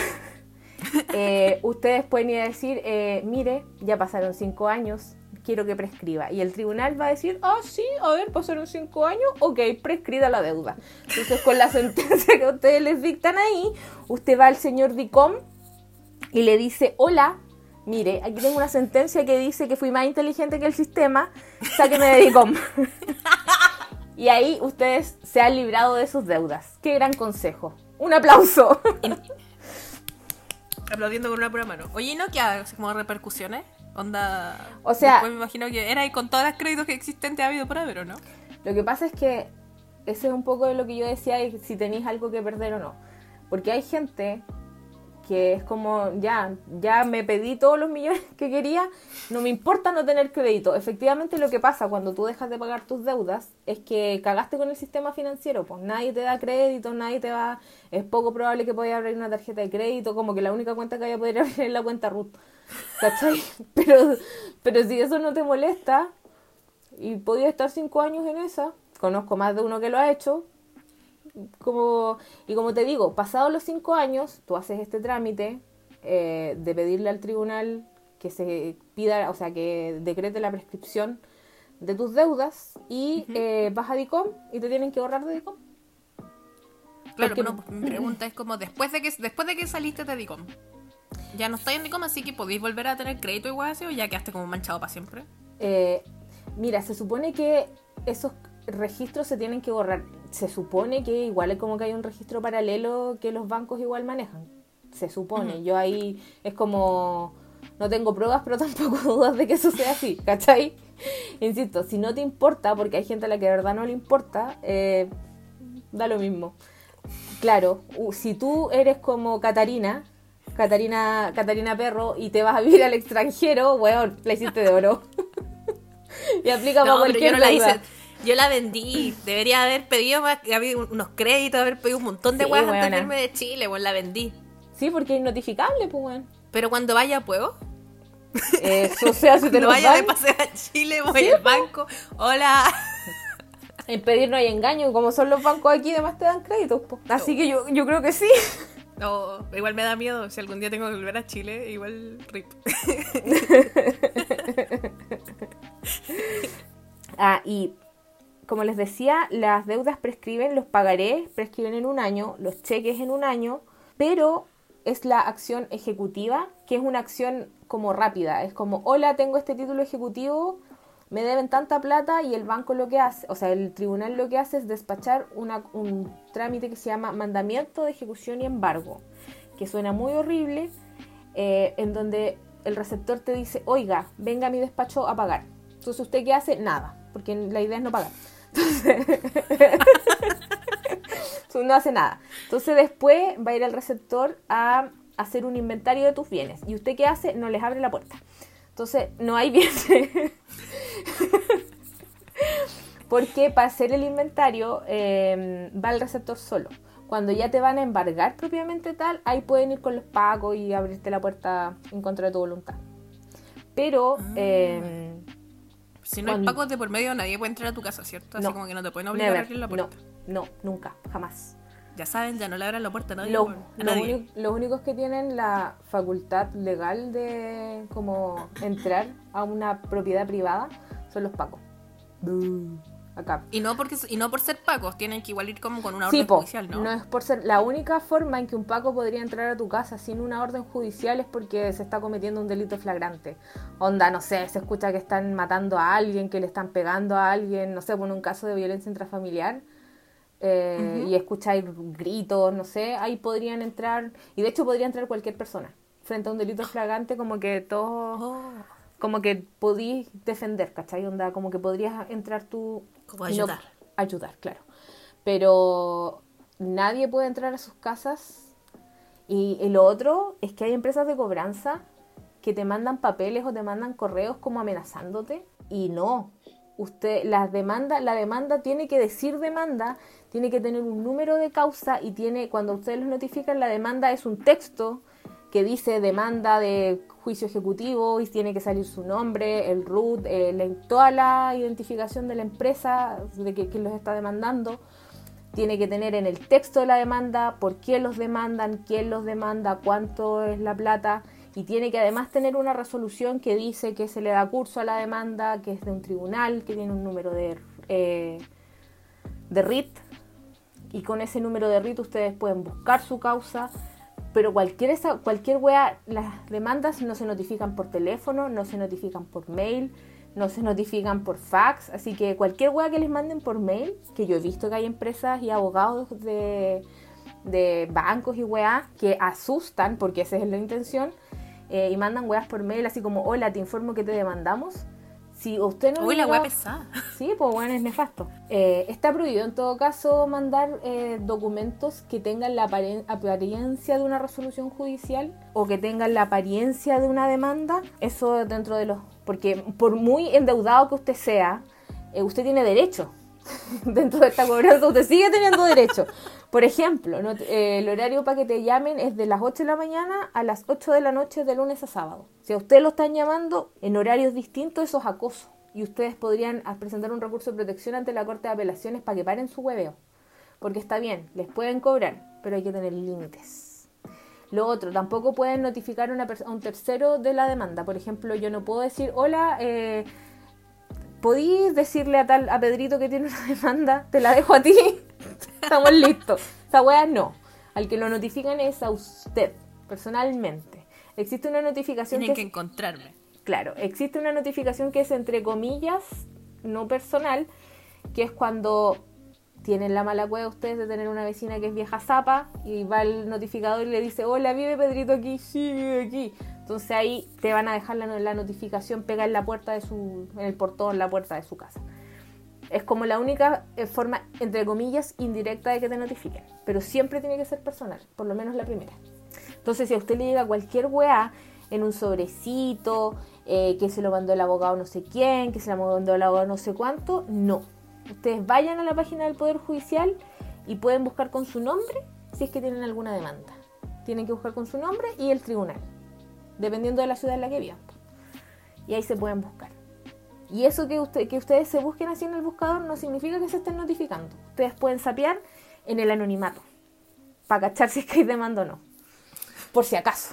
eh, ustedes pueden ir a decir, eh, mire, ya pasaron cinco años, quiero que prescriba. Y el tribunal va a decir, ah, sí, a ver, pasaron cinco años, ok, prescrida la deuda. Entonces, con la sentencia que ustedes les dictan ahí, usted va al señor DICOM y le dice, hola, mire, aquí tengo una sentencia que dice que fui más inteligente que el sistema, sáqueme de DICOM. y ahí ustedes se han librado de sus deudas. Qué gran consejo. Un aplauso. Aplaudiendo con una pura mano. Oye, ¿y no que como repercusiones? Onda. O sea- Después me imagino que era ahí con todas las créditos que existentes ha habido por haber, ¿o no? Lo que pasa es que ese es un poco de lo que yo decía, de si tenéis algo que perder o no. Porque hay gente que es como, ya, ya me pedí todos los millones que quería, no me importa no tener crédito. Efectivamente lo que pasa cuando tú dejas de pagar tus deudas es que cagaste con el sistema financiero, pues nadie te da crédito, nadie te va, es poco probable que puedas abrir una tarjeta de crédito, como que la única cuenta que vaya a poder abrir es la cuenta RUT, ¿cachai? Pero, pero si eso no te molesta y podías estar cinco años en esa, conozco más de uno que lo ha hecho, como, y como te digo, pasados los cinco años, tú haces este trámite eh, de pedirle al tribunal que se pida, o sea, que decrete la prescripción de tus deudas y eh, vas a DICOM y te tienen que ahorrar de DICOM. Claro, pero mi pregunta es como después de que después de que saliste de DICOM, ya no estás en DICOM, así que podéis volver a tener crédito igual así o ya quedaste como manchado para siempre. Eh, mira, se supone que esos registros se tienen que borrar. Se supone que igual es como que hay un registro paralelo que los bancos igual manejan. Se supone. Yo ahí es como. No tengo pruebas, pero tampoco dudas de que eso sea así, ¿cachai? Insisto, si no te importa, porque hay gente a la que de verdad no le importa, eh, da lo mismo. Claro, si tú eres como Catarina, Catarina, Catarina Perro, y te vas a vivir al extranjero, weón, la hiciste de oro. y aplica para cualquier cosa. Yo la vendí. Debería haber pedido más, unos créditos, haber pedido un montón de sí, antes de irme de Chile, pues la vendí. Sí, porque es notificable, pues weón. Pero cuando vaya, ¿puedo? Eso, sea, si te no vaya de paseo a Chile, voy al banco. Hola. En pedir no hay engaño, como son los bancos aquí, además te dan créditos. pues. Así que yo, yo creo que sí. No, igual me da miedo. Si algún día tengo que volver a Chile, igual rip. ah, y como les decía, las deudas prescriben, los pagaré, prescriben en un año, los cheques en un año, pero es la acción ejecutiva, que es una acción como rápida. Es como, hola, tengo este título ejecutivo, me deben tanta plata y el banco lo que hace, o sea, el tribunal lo que hace es despachar un trámite que se llama mandamiento de ejecución y embargo, que suena muy horrible, eh, en donde el receptor te dice, oiga, venga a mi despacho a pagar. Entonces, ¿usted qué hace? Nada, porque la idea es no pagar. no hace nada. Entonces después va a ir el receptor a hacer un inventario de tus bienes. ¿Y usted qué hace? No les abre la puerta. Entonces no hay bienes. Porque para hacer el inventario em, va el receptor solo. Cuando ya te van a embargar propiamente tal, ahí pueden ir con los pagos y abrirte la puerta en contra de tu voluntad. Pero ah. Si no hay pagos de por medio, nadie puede entrar a tu casa, ¿cierto? Así como que no te pueden obligar a abrir la puerta. No, no, nunca, jamás. Ya saben, ya no le abran la puerta a nadie. los únicos que tienen la facultad legal de como entrar a una propiedad privada son los pacos. Y no, porque, y no por ser pacos, tienen que igual ir como con una orden judicial, ¿no? No es por ser. La única forma en que un paco podría entrar a tu casa sin una orden judicial es porque se está cometiendo un delito flagrante. Onda, no sé, se escucha que están matando a alguien, que le están pegando a alguien, no sé, por un caso de violencia intrafamiliar. Eh, y escucháis gritos, no sé, ahí podrían entrar. Y de hecho podría entrar cualquier persona. Frente a un delito flagrante, como que todos. Como que podías defender, ¿cachai? Onda, como que podrías entrar tú... Como ayudar. ayudar, claro. Pero nadie puede entrar a sus casas. Y, lo otro es que hay empresas de cobranza que te mandan papeles o te mandan correos como amenazándote. Y no, usted las demanda, la demanda tiene que decir demanda, tiene que tener un número de causa y tiene, cuando ustedes los notifican, la demanda es un texto que dice demanda de juicio ejecutivo y tiene que salir su nombre, el RUT, eh, toda la identificación de la empresa de que, quién los está demandando. Tiene que tener en el texto de la demanda por qué los demandan, quién los demanda, cuánto es la plata. Y tiene que además tener una resolución que dice que se le da curso a la demanda, que es de un tribunal, que tiene un número de, eh, de RIT. Y con ese número de RIT ustedes pueden buscar su causa pero cualquier, cualquier wea, las demandas no se notifican por teléfono, no se notifican por mail, no se notifican por fax, así que cualquier wea que les manden por mail, que yo he visto que hay empresas y abogados de, de bancos y weas que asustan, porque esa es la intención, eh, y mandan weas por mail así como, hola, te informo que te demandamos. Si usted no Uy, la weá pesada. Sí, pues bueno, es nefasto. Eh, está prohibido en todo caso mandar eh, documentos que tengan la apariencia de una resolución judicial o que tengan la apariencia de una demanda. Eso dentro de los... Porque por muy endeudado que usted sea, eh, usted tiene derecho. dentro de esta cobranza usted sigue teniendo derecho. Por ejemplo, no eh, el horario para que te llamen es de las 8 de la mañana a las 8 de la noche de lunes a sábado. Si a usted lo están llamando en horarios distintos, eso es acoso. Y ustedes podrían ah, presentar un recurso de protección ante la Corte de Apelaciones para que paren su hueveo. Porque está bien, les pueden cobrar, pero hay que tener límites. Lo otro, tampoco pueden notificar a, una a un tercero de la demanda. Por ejemplo, yo no puedo decir, hola, eh, ¿podís decirle a tal a Pedrito que tiene una demanda? Te la dejo a ti. Estamos listos. Esa wea no. Al que lo notifican es a usted, personalmente. Existe una notificación Tienen que que es- encontrarme. Claro, existe una notificación que es entre comillas, no personal, que es cuando tienen la mala cueva ustedes de tener una vecina que es vieja zapa y va el notificador y le dice, hola, vive Pedrito aquí, sí, vive aquí. Entonces ahí te van a dejar la, la notificación pega en la puerta de su, en el portón, la puerta de su casa. Es como la única eh, forma, entre comillas, indirecta de que te notifiquen. Pero siempre tiene que ser personal, por lo menos la primera. Entonces, si a usted le llega cualquier weá en un sobrecito, eh, que se lo mandó el abogado no sé quién, que se lo mandó el abogado no sé cuánto, no. Ustedes vayan a la página del Poder Judicial y pueden buscar con su nombre si es que tienen alguna demanda. Tienen que buscar con su nombre y el tribunal, dependiendo de la ciudad en la que vivan. Y ahí se pueden buscar. Y eso que, usted, que ustedes se busquen así en el buscador no significa que se estén notificando. Ustedes pueden sapear en el anonimato, para cachar si es que hay demanda o no. Por si acaso.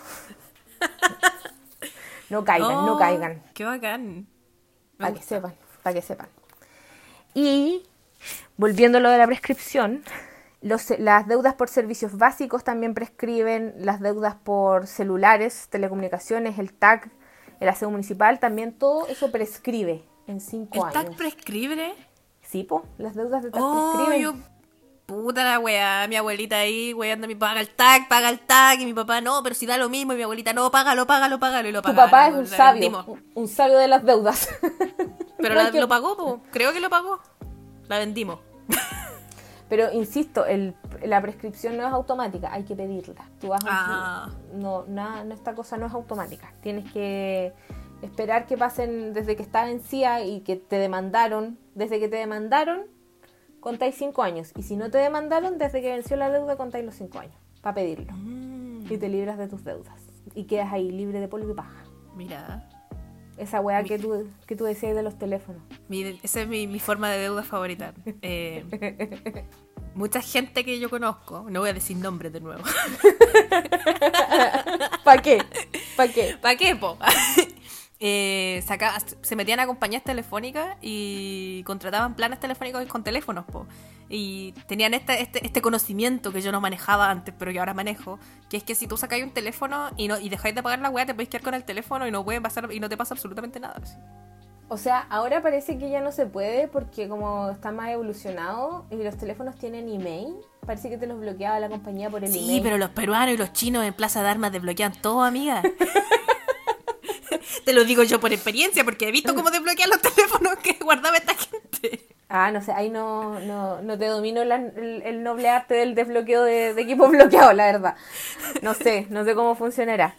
No caigan, no Oh, caigan. Qué bacán. Para que sepan, para que sepan. Y volviendo a lo de la prescripción, los- las deudas por servicios básicos también prescriben, las deudas por celulares, telecomunicaciones, el TAC, el aseo municipal, también todo eso prescribe en cinco ¿El TAC años. prescribe? Sí, po, las deudas de TAC Oh, prescriben. yo... Puta la weá, mi abuelita ahí, weando, mi paga el tag, paga el tag, y mi papá no, pero si da lo mismo, y mi abuelita no, págalo, págalo, págalo, y lo Tu pagaron, papá es un sabio, un- sabio de las deudas. Pero la- lo pagó, po. creo que lo pagó. La vendimos. Pero insisto, el- la prescripción no es automática, hay que pedirla. Tú vas a Ah. no, nada, no, esta cosa no es automática. Tienes que esperar que pasen desde que está vencida y que te demandaron. Desde que te demandaron, contáis cinco años. Y si no te demandaron, desde que venció la deuda, contáis los cinco años. Para pedirlo. Mm, Y te libras de tus deudas. Y quedas ahí libre de polvo y paja. mira, Esa weá que tú, que tú decías de los teléfonos. mi- esa es mi, mi forma de deuda favorita. Eh, mucha gente que yo conozco, no voy a decir nombres de nuevo. ¿Para qué? ¿Para qué? ¿Para qué, po? Eh, saca- se metían a compañías telefónicas y contrataban planes telefónicos con teléfonos, po. Y tenían este, este, este conocimiento que yo no manejaba antes, pero que ahora manejo, que es que si tú sacáis un teléfono y no y dejáis de pagar la weá, te podéis quedar con el teléfono y no puede pasar y no te pasa absolutamente nada. así. O sea, ahora parece que ya no se puede porque como está más evolucionado y los teléfonos tienen email, parece que te los bloqueaba la compañía por el Sí, email. pero los peruanos y los chinos en Plaza de Armas desbloquean todo, amiga. Te lo digo yo por experiencia, porque he visto cómo desbloquean los teléfonos que guardaba esta gente. Ah, no sé, ahí no, no, no te domino la- el, el noble arte del desbloqueo de, de equipos bloqueados, la verdad. No sé, no sé cómo funcionará.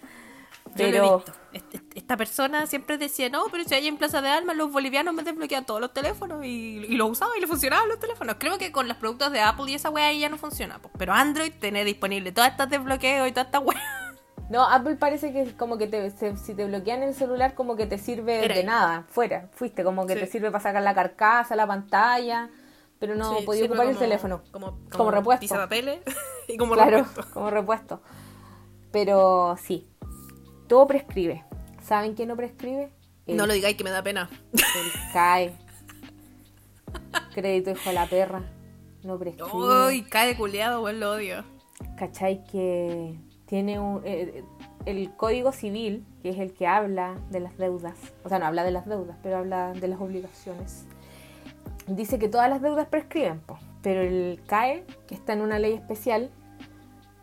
Yo he Pero visto. Est- Esta persona siempre decía, no, pero si hay en Plaza de Armas los bolivianos me desbloquean todos los teléfonos y, y los usaba y le funcionaban los teléfonos. Creo que con los productos de Apple y esa weá ahí ya no funciona. Pero Android tiene disponible todas estas desbloqueos y todas estas weas. No, Apple parece que como que te, se- si te bloquean el celular como que te sirve Era de ahí. nada, fuera, fuiste, como que Sí. te sirve para sacar la carcasa, la pantalla, pero no Sí, podía ocupar el como- teléfono. Como, Como repuesto. pisapapeles y como claro, repuesto. como repuesto. Pero sí, todo prescribe. ¿Saben qué no prescribe? El, No lo digáis que me da pena. el CAE. Crédito hijo de la perra. No prescribe. Uy, cae de culeado, weón, lo odio. ¿Cachai? Que tiene un, eh, el Código Civil, que es el que habla de las deudas, o sea, no habla de las deudas, pero habla de las obligaciones, dice que todas las deudas prescriben, po. pero el CAE, que está en una ley especial,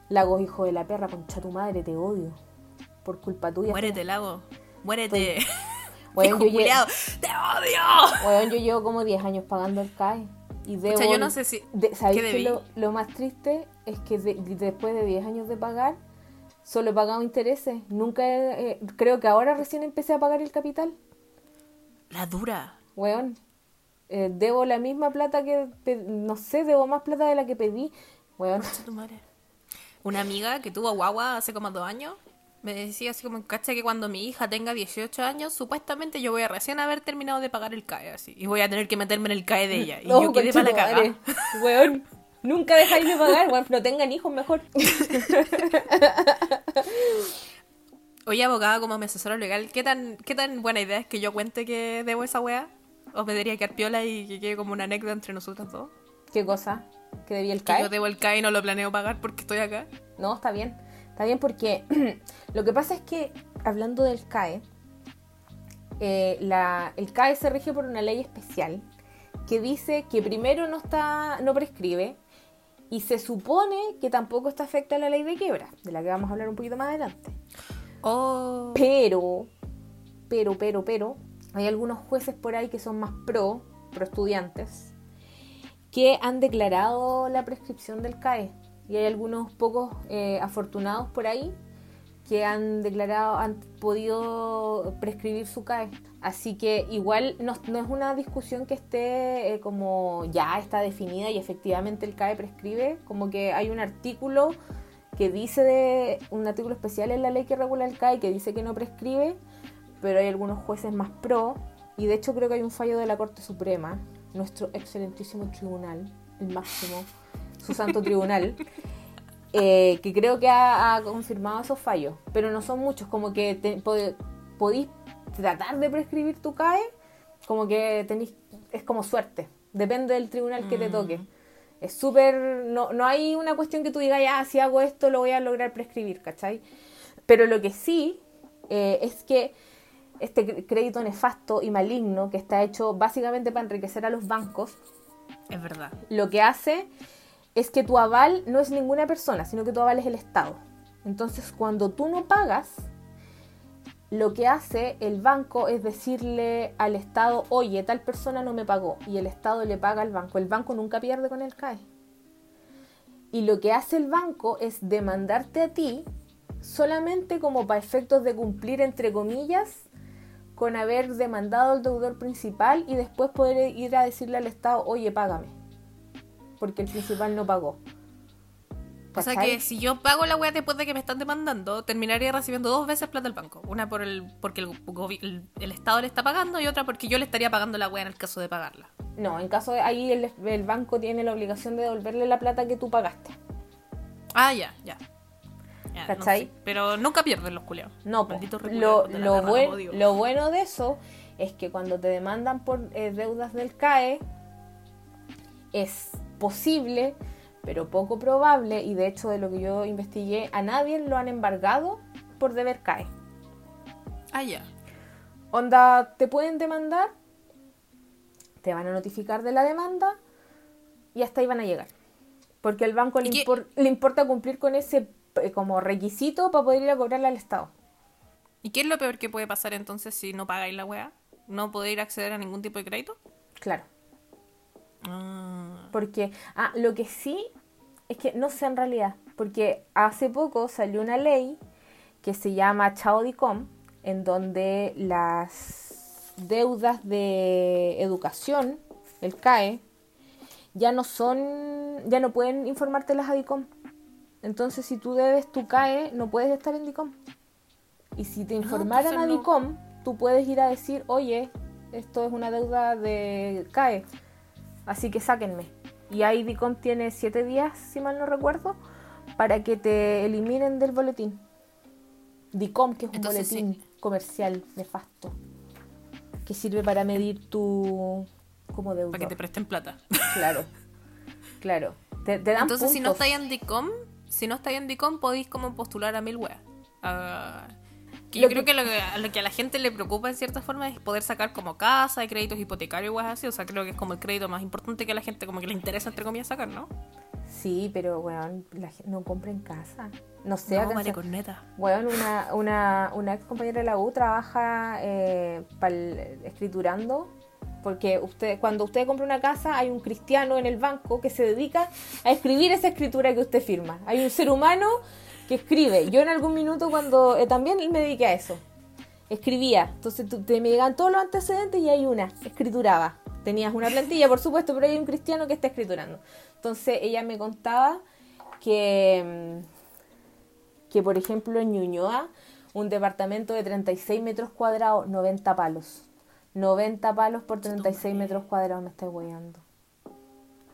Lagos, hijo de la perra, concha tu madre, te odio. Por culpa tuya. Muérete, lago. Muérete. Weón, Viejo yo, lle- culiao, ¡Te odio! weón, yo llevo como 10 años pagando el CAE. Y debo, sea, yo no sé si- de- ¿Sabéis ¿qué qué debí? lo, lo más triste? Es que de- después de 10 años de pagar, solo he pagado intereses. Nunca he- eh, creo que ahora recién empecé a pagar el capital. La dura. Weón, eh, debo la misma plata que, no sé, debo más plata de la que pedí. Weón, Concha tu madre. Una amiga que tuvo guagua hace como dos años me decía así como, cacha que cuando mi hija tenga 18 años, supuestamente yo voy a recién haber terminado de pagar el CAE así. Y voy a tener que meterme en el CAE de ella. Y no, yo quedé para la conchetumare. Weón, nunca dejáis de pagar, weón, no tengan hijos mejor. Oye, abogada, como mi asesora legal, ¿qué tan, ¿qué tan buena idea es que yo cuente que debo esa wea? ¿O me debería quedar piola y que quede como una anécdota entre nosotros dos? ¿Qué cosa? ¿Que debía el Que CAE? yo debo el CAE y no lo planeo pagar porque estoy acá. No, está bien. Está bien porque lo que pasa es que, hablando del CAE, eh, la- el CAE se rige por una ley especial que dice que primero no, está, no prescribe y se supone que tampoco está afecta a la ley de quiebra, de la que vamos a hablar un poquito más adelante. Oh. Pero, pero, pero, pero, hay algunos jueces por ahí que son más pro, pro estudiantes, que han declarado la prescripción del CAE. Y hay algunos pocos eh, afortunados por ahí que han declarado, han podido prescribir su CAE. Así que igual no, es una discusión que esté eh, como ya está definida y efectivamente el CAE prescribe, como que hay un artículo que dice de un artículo especial en la ley que regula el CAE que dice que no prescribe, pero hay algunos jueces más pro y de hecho creo que hay un fallo de la Corte Suprema, nuestro excelentísimo tribunal, el máximo, su santo tribunal, eh, que creo que ha, ha confirmado esos fallos, pero no son muchos, como que te- pod- podéis tratar de prescribir tu CAE, como que tenéis, es como suerte, depende del tribunal que te toque. Es súper, no, no hay una cuestión que tú digas, ya, si hago esto lo voy a lograr prescribir, ¿cachai? Pero lo que sí eh, es que este cr- crédito nefasto y maligno que está hecho básicamente para enriquecer a los bancos, Es verdad. lo que hace es que tu aval no es ninguna persona, sino que tu aval es el Estado. Entonces, cuando tú no pagas, lo que hace el banco es decirle al Estado, oye, tal persona no me pagó, y el Estado le paga al banco. El banco nunca pierde con el CAE. Y lo que hace el banco es demandarte a ti solamente como para efectos de cumplir, entre comillas, con haber demandado al deudor principal y después poder ir a decirle al Estado, oye, págame. Porque el principal no pagó. O sea que si yo pago la wea después de que me están demandando, terminaría recibiendo dos veces plata del banco. Una por el porque el, gobi- el, el Estado le está pagando y otra porque yo le estaría pagando la wea en el caso de pagarla. No, en caso de ahí el, el banco tiene la obligación de devolverle la plata que tú pagaste. Ah, ya, ya. Ya, no ¿Cachai? sé. Pero nunca pierden los culiados. No. Malditos lo, lo, buen- lo bueno de eso es que cuando te demandan por eh, deudas del CAE, es posible, pero poco probable, y de hecho de lo que yo investigué, a nadie lo han embargado por deber CAE. Ah, ya. Onda, te pueden demandar, te van a notificar de la demanda y hasta ahí van a llegar. Porque al banco le, ¿Y qué- impor- le importa cumplir con ese eh, como requisito para poder ir a cobrarle al Estado. ¿Y qué es lo peor que puede pasar entonces si no pagáis la wea? ¿No podéis acceder a ningún tipo de crédito? Claro. Ah. Porque, ah, lo que sí es que no sé en realidad, porque hace poco salió una ley que se llama Chao Dicom, en donde las deudas de educación, el CAE, ya no son, ya no pueden informártelas a DICOM. Entonces, si tú debes tu CAE, no puedes estar en DICOM. Y si te informaran a entonces no. DICOM, tú puedes ir a decir, oye, esto es una deuda de CAE, así que sáquenme. Y ahí DICOM tiene siete días, si mal no recuerdo, para que te eliminen del boletín. DICOM, que es un Entonces, boletín comercial nefasto, que sirve para medir tu como deuda. Para que te presten plata. Claro, claro. Te, te dan Entonces, si no estáis en DICOM, si no estáis en DICOM, podéis como postular a mil weas. Que yo creo que- lo, que a lo que a la gente le preocupa en cierta forma es poder sacar como casa y créditos hipotecarios y weas así. O sea, creo que es como el crédito más importante que a la gente como que le interesa, entre comillas, sacar, ¿no? Sí, pero bueno, la gen- no compren casa. No sé, No, vale, corneta. Bueno, una, una, una ex compañera de la U trabaja eh, pa'l- escriturando, porque usted, cuando usted compra una casa hay un cristiano en el banco que se dedica a escribir esa escritura que usted firma. Hay un ser humano que escribe. Yo en algún minuto cuando eh, también me dediqué a eso, escribía. Entonces tú- te, me llegan todos los antecedentes y hay una, escrituraba. Tenías una plantilla, por supuesto, pero hay un cristiano que está escriturando. Entonces ella me contaba que... mm, que por ejemplo en Ñuñoa, un departamento de 36 metros cuadrados, 90 palos. 90 palos por 36 metros cuadrados, me estoy hueando.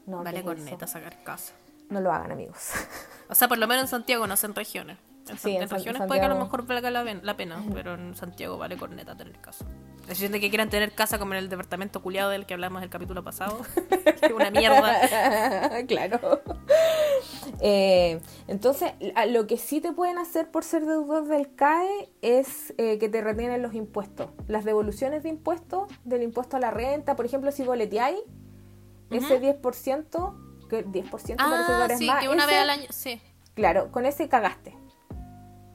No, Vale, corneta sacar casa. No lo hagan, amigos. O sea, por lo menos en Santiago, no sé en regiones. En, Sí, San- en en San- regiones Santiago. puede que a lo mejor valga la, la pena, pero en Santiago vale corneta tener casa. Hay gente que quieran tener casa como en el departamento culiado del que hablamos el capítulo pasado. que es una mierda. claro. Eh, entonces, lo que sí te pueden hacer por ser deudor del CAE es eh, que te retienen los impuestos. Las devoluciones de impuestos, del impuesto a la renta, por ejemplo, si boleteáis, ese 10%, que 10% parece que Ah, ahora es sí, más, que una ese- vez al año. Sí. Claro, con ese cagaste.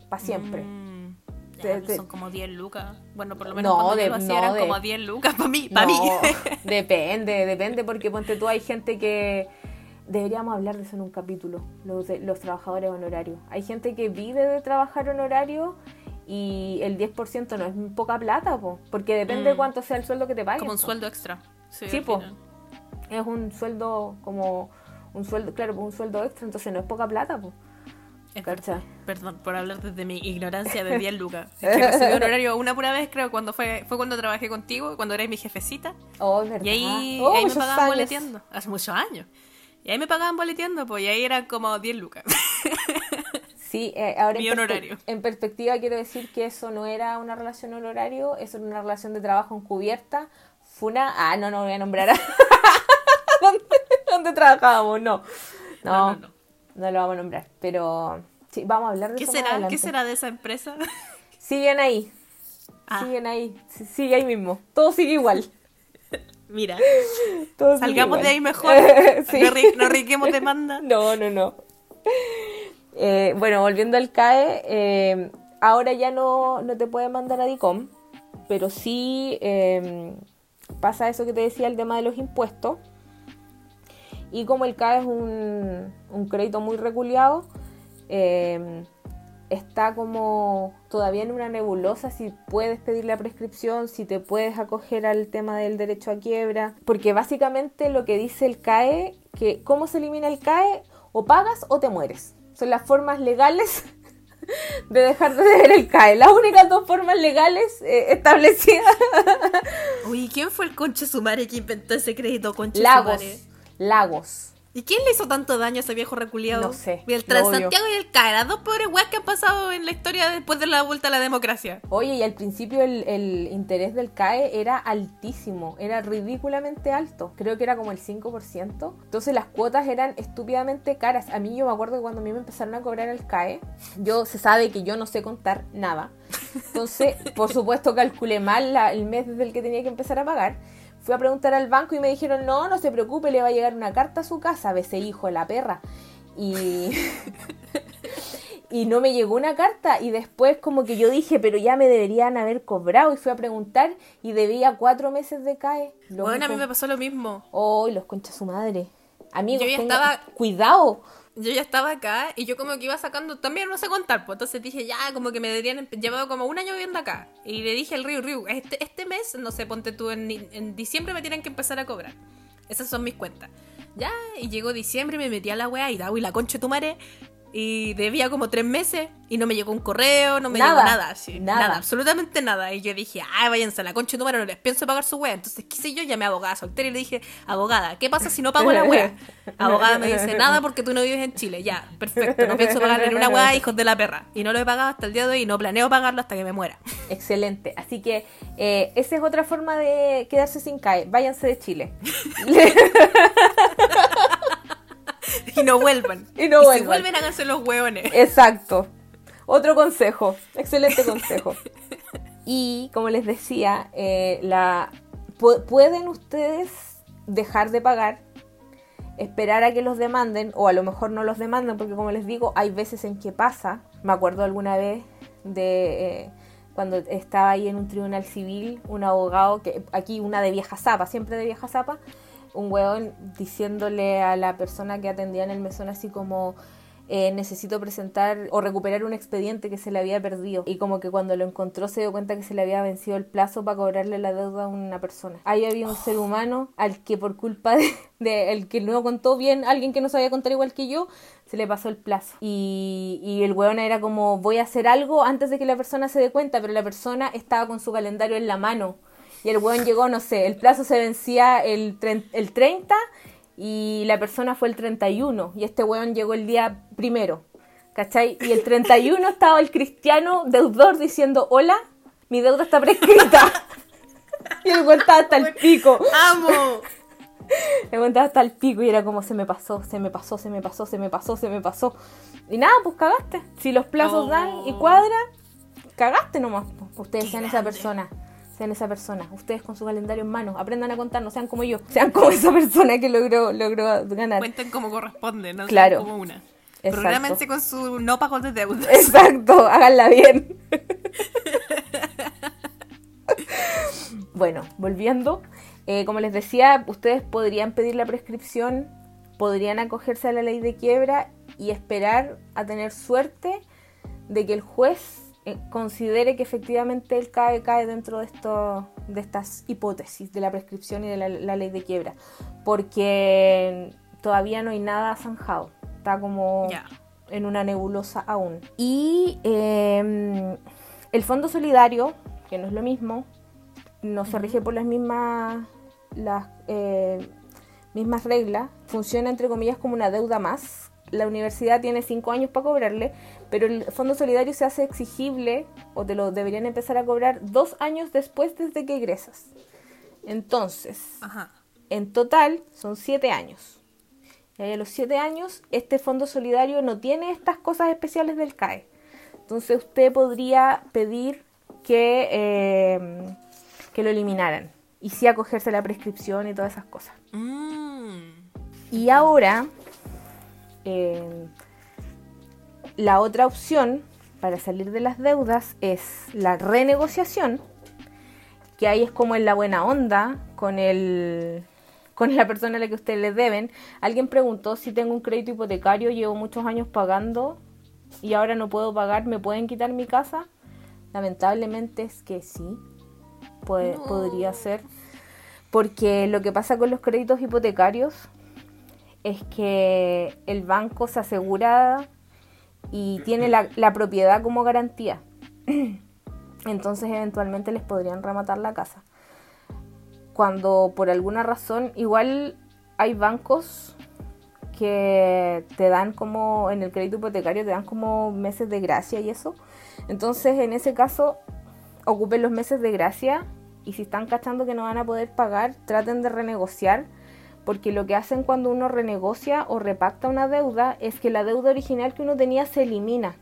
Para siempre. Mm, son como 10 lucas. Bueno, por lo menos No, cuando yo de- lo hacía no, eran como 10 lucas para mí. Para No, mí. depende, depende, porque ponte tú, hay gente que. Deberíamos hablar de eso en un capítulo, los, de- los trabajadores honorarios. Hay gente que vive de trabajar honorario y el 10% no es poca plata, po, porque depende de Mm. cuánto sea el sueldo que te paguen. como un po. sueldo extra. Sí, Sí, po. Es un sueldo como. Un sueldo, claro, un sueldo extra, entonces no es poca plata, pues. Verdad. Perdón por hablar desde mi ignorancia de 10 lucas. Es que recibí honorario una pura vez, creo, cuando fue, fue cuando trabajé contigo, cuando erais mi jefecita. Oh, verdad. Y ahí, Oh, ahí me pagaban años. boleteando. Hace muchos años. Y ahí me pagaban boleteando, pues, y ahí eran como 10 lucas. Sí, eh, ahora Mi en, perspe- honorario. en perspectiva quiero decir que eso no era una relación honorario, eso era una relación de trabajo encubierta. Fue una... Ah, no, no voy a nombrar a... ¿Dónde, dónde trabajábamos? No. No, No, no, lo vamos a nombrar. Pero sí, vamos a hablar de ¿Qué eso más será? adelante. ¿Qué será de esa empresa? Siguen ahí. Ah. Siguen ahí. Sigue ahí mismo. Todo sigue igual. Mira, Todo salgamos de ahí mejor. Sí. No riquemos demanda. No, no, no. Eh, bueno, volviendo al CAE, eh, ahora ya no, no te puede mandar a DICOM, pero sí eh, pasa eso que te decía, el tema de los impuestos. Y como el CAE es un, un crédito muy reculeado, eh, está como todavía en una nebulosa si puedes pedir la prescripción, si te puedes acoger al tema del derecho a quiebra, porque básicamente lo que dice el CAE, que cómo se elimina el CAE, o pagas o te mueres. Son las formas legales de dejar de deber el CAE, las únicas dos formas legales eh, establecidas. Uy, ¿quién fue el conche sumare que inventó ese crédito conche Lagos, sumare? Lagos. ¿Y quién le hizo tanto daño a ese viejo reculiado? No sé, Y el Transantiago y el CAE, las dos peores weas que han pasado en la historia después de la vuelta a la democracia. Oye, y al principio el, el interés del CAE era altísimo, era ridículamente alto, creo que era como el 5%. Entonces las cuotas eran estúpidamente caras. A mí yo me acuerdo que cuando a mí me empezaron a cobrar el CAE, yo se sabe que yo no sé contar nada. Entonces, por supuesto, calculé mal la- el mes desde el que tenía que empezar a pagar. Fui a preguntar al banco y me dijeron, no, no se preocupe, le va a llegar una carta a su casa, ese hijo de la perra. Y... y no me llegó una carta y después como que yo dije, pero ya me deberían haber cobrado y fui a preguntar y debía cuatro meses de CAE. Los Bueno, a mí me pasó lo mismo. ¡Oh, los concha su madre! Amigos, Yo ya tengan- estaba- cuidado. Yo ya estaba acá y yo como que iba sacando, también no sé contar, pues entonces dije, ya, como que me deberían, empe- llevado como un año viviendo acá. Y le dije al Ryu, Ryu, este, este mes, no sé, ponte tú, en, en diciembre me tienen que empezar a cobrar. Esas son mis cuentas. Ya, y llegó diciembre, me metí a la weá y da, y la concha de tu madre. Y debía como tres meses y no me llegó un correo, no me Nada, llegó nada, así, nada. nada. absolutamente nada. Y yo dije, ay, váyanse a la concha de no les pienso pagar su wea. Entonces, ¿qué sé yo? Llamé a abogada soltera y le dije, abogada, ¿qué pasa si no pago la wea? Abogada me dice, nada porque tú no vives en Chile. Ya, perfecto, no pienso pagar ni una wea, hijos de la perra. Y no lo he pagado hasta el día de hoy y no planeo pagarlo hasta que me muera. Excelente. Así que eh, esa es otra forma de quedarse sin CAE. Váyanse de Chile. Y no vuelvan. Y no si vuelvan. vuelven, háganse los hueones. Exacto. Otro consejo. Excelente consejo. Y como les decía, eh, la, pu- pueden ustedes dejar de pagar esperar a que los demanden o a lo mejor no los demanden porque como les digo hay veces en que pasa me acuerdo alguna vez de eh, cuando estaba ahí en un tribunal civil un abogado que aquí una de vieja zapa siempre de vieja zapa un hueón diciéndole a la persona que atendía en el mesón así como eh, necesito presentar o recuperar un expediente que se le había perdido. Y como que cuando lo encontró se dio cuenta que se le había vencido el plazo para cobrarle la deuda a una persona. Ahí había un ser humano al que por culpa de, el que no contó bien, alguien que no sabía contar igual que yo, se le pasó el plazo. Y, y el hueón era como voy a hacer algo antes de que la persona se dé cuenta, pero la persona estaba con su calendario en la mano. Y el hueón llegó, no sé, el plazo se vencía el, el 30 y la persona fue el 31 y este weón llegó el día primero, ¿cachai? Y el 31 estaba el cristiano deudor diciendo, hola, mi deuda está prescrita. y el weón estaba hasta el pico. ¡Amo! El weón estaba hasta el pico y era como, se me pasó, se me pasó, se me pasó, se me pasó, se me pasó. Y nada, pues cagaste. Si los plazos dan y cuadra, cagaste nomás. Ustedes sean esa persona sean esa persona. Ustedes con su calendario en mano, aprendan a contar, no sean como yo, sean como esa persona que logró, logró ganar. Cuenten como corresponde, no claro. sean como una. Probablemente con su no pago de deudas. Exacto, háganla bien. bueno, volviendo, eh, como les decía, ustedes podrían pedir la prescripción, podrían acogerse a la ley de quiebra y esperar a tener suerte de que el juez eh, considere que efectivamente el cae cae dentro de, esto, de estas hipótesis de la prescripción y de la, ley de quiebra, porque todavía no hay nada zanjado, está como en una nebulosa aún. Y em, el Fondo Solidario, que no es lo mismo, no se rige por las mismas, las, eh, mismas reglas, funciona entre comillas como una deuda más la universidad tiene cinco años para cobrarle, pero el Fondo Solidario se hace exigible o te lo deberían empezar a cobrar dos años después desde que egresas. Entonces, en total son siete años. Y a los siete años, este Fondo Solidario no tiene estas cosas especiales del CAE. Entonces usted podría pedir que, eh, que lo eliminaran y sí acogerse a la prescripción y todas esas cosas. Mm. Y ahora eh, la otra opción para salir de las deudas es la renegociación, que ahí es como en la buena onda con el con la persona a la que ustedes le deben. Alguien preguntó si tengo un crédito hipotecario, llevo muchos años pagando y ahora no puedo pagar, ¿me pueden quitar mi casa? Lamentablemente es que sí, puede, podría ser. Porque lo que pasa con los créditos hipotecarios es que el banco se asegura y tiene la, propiedad como garantía. Entonces eventualmente les podrían rematar la casa. Cuando por alguna razón, igual hay bancos que te dan como, en el crédito hipotecario te dan como meses de gracia y eso. Entonces en ese caso ocupen los meses de gracia y si están cachando que no van a poder pagar, traten de renegociar porque lo que hacen cuando uno renegocia o repacta una deuda es que la deuda original que uno tenía se elimina.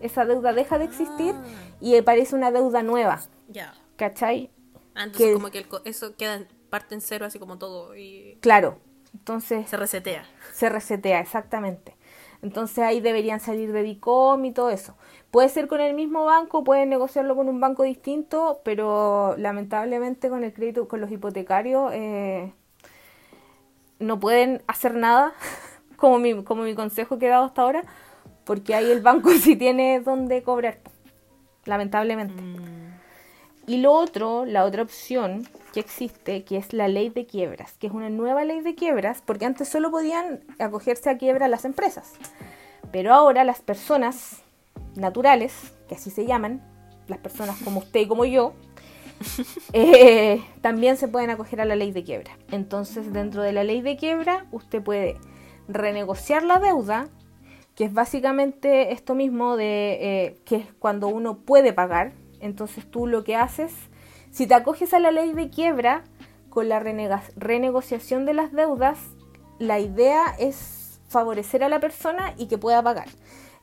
Esa deuda deja de existir ah. y aparece una deuda nueva. Ya. ¿Cachai? Ah, entonces como que eso queda parte en cero así como todo y... Claro. Entonces... Se resetea. Se resetea, exactamente. Entonces ahí deberían salir de DICOM y todo eso. Puede ser con el mismo banco, pueden negociarlo con un banco distinto, pero lamentablemente con el crédito, con los hipotecarios, eh, no pueden hacer nada, como mi, como mi consejo que he dado hasta ahora, porque ahí el banco sí tiene donde cobrar, lamentablemente. Mm. Y lo otro, la otra opción que existe, que es la ley de quiebras, que es una nueva ley de quiebras, porque antes solo podían acogerse a quiebra las empresas, pero ahora las personas naturales, que así se llaman, las personas como usted y como yo, Eh, también se pueden acoger a la ley de quiebra. Entonces, dentro de la ley de quiebra, usted puede renegociar la deuda, que es básicamente esto mismo de eh, que es cuando uno puede pagar. Entonces, tú lo que haces, si te acoges a la ley de quiebra, con la renegociación de las deudas, la idea es favorecer a la persona y que pueda pagar.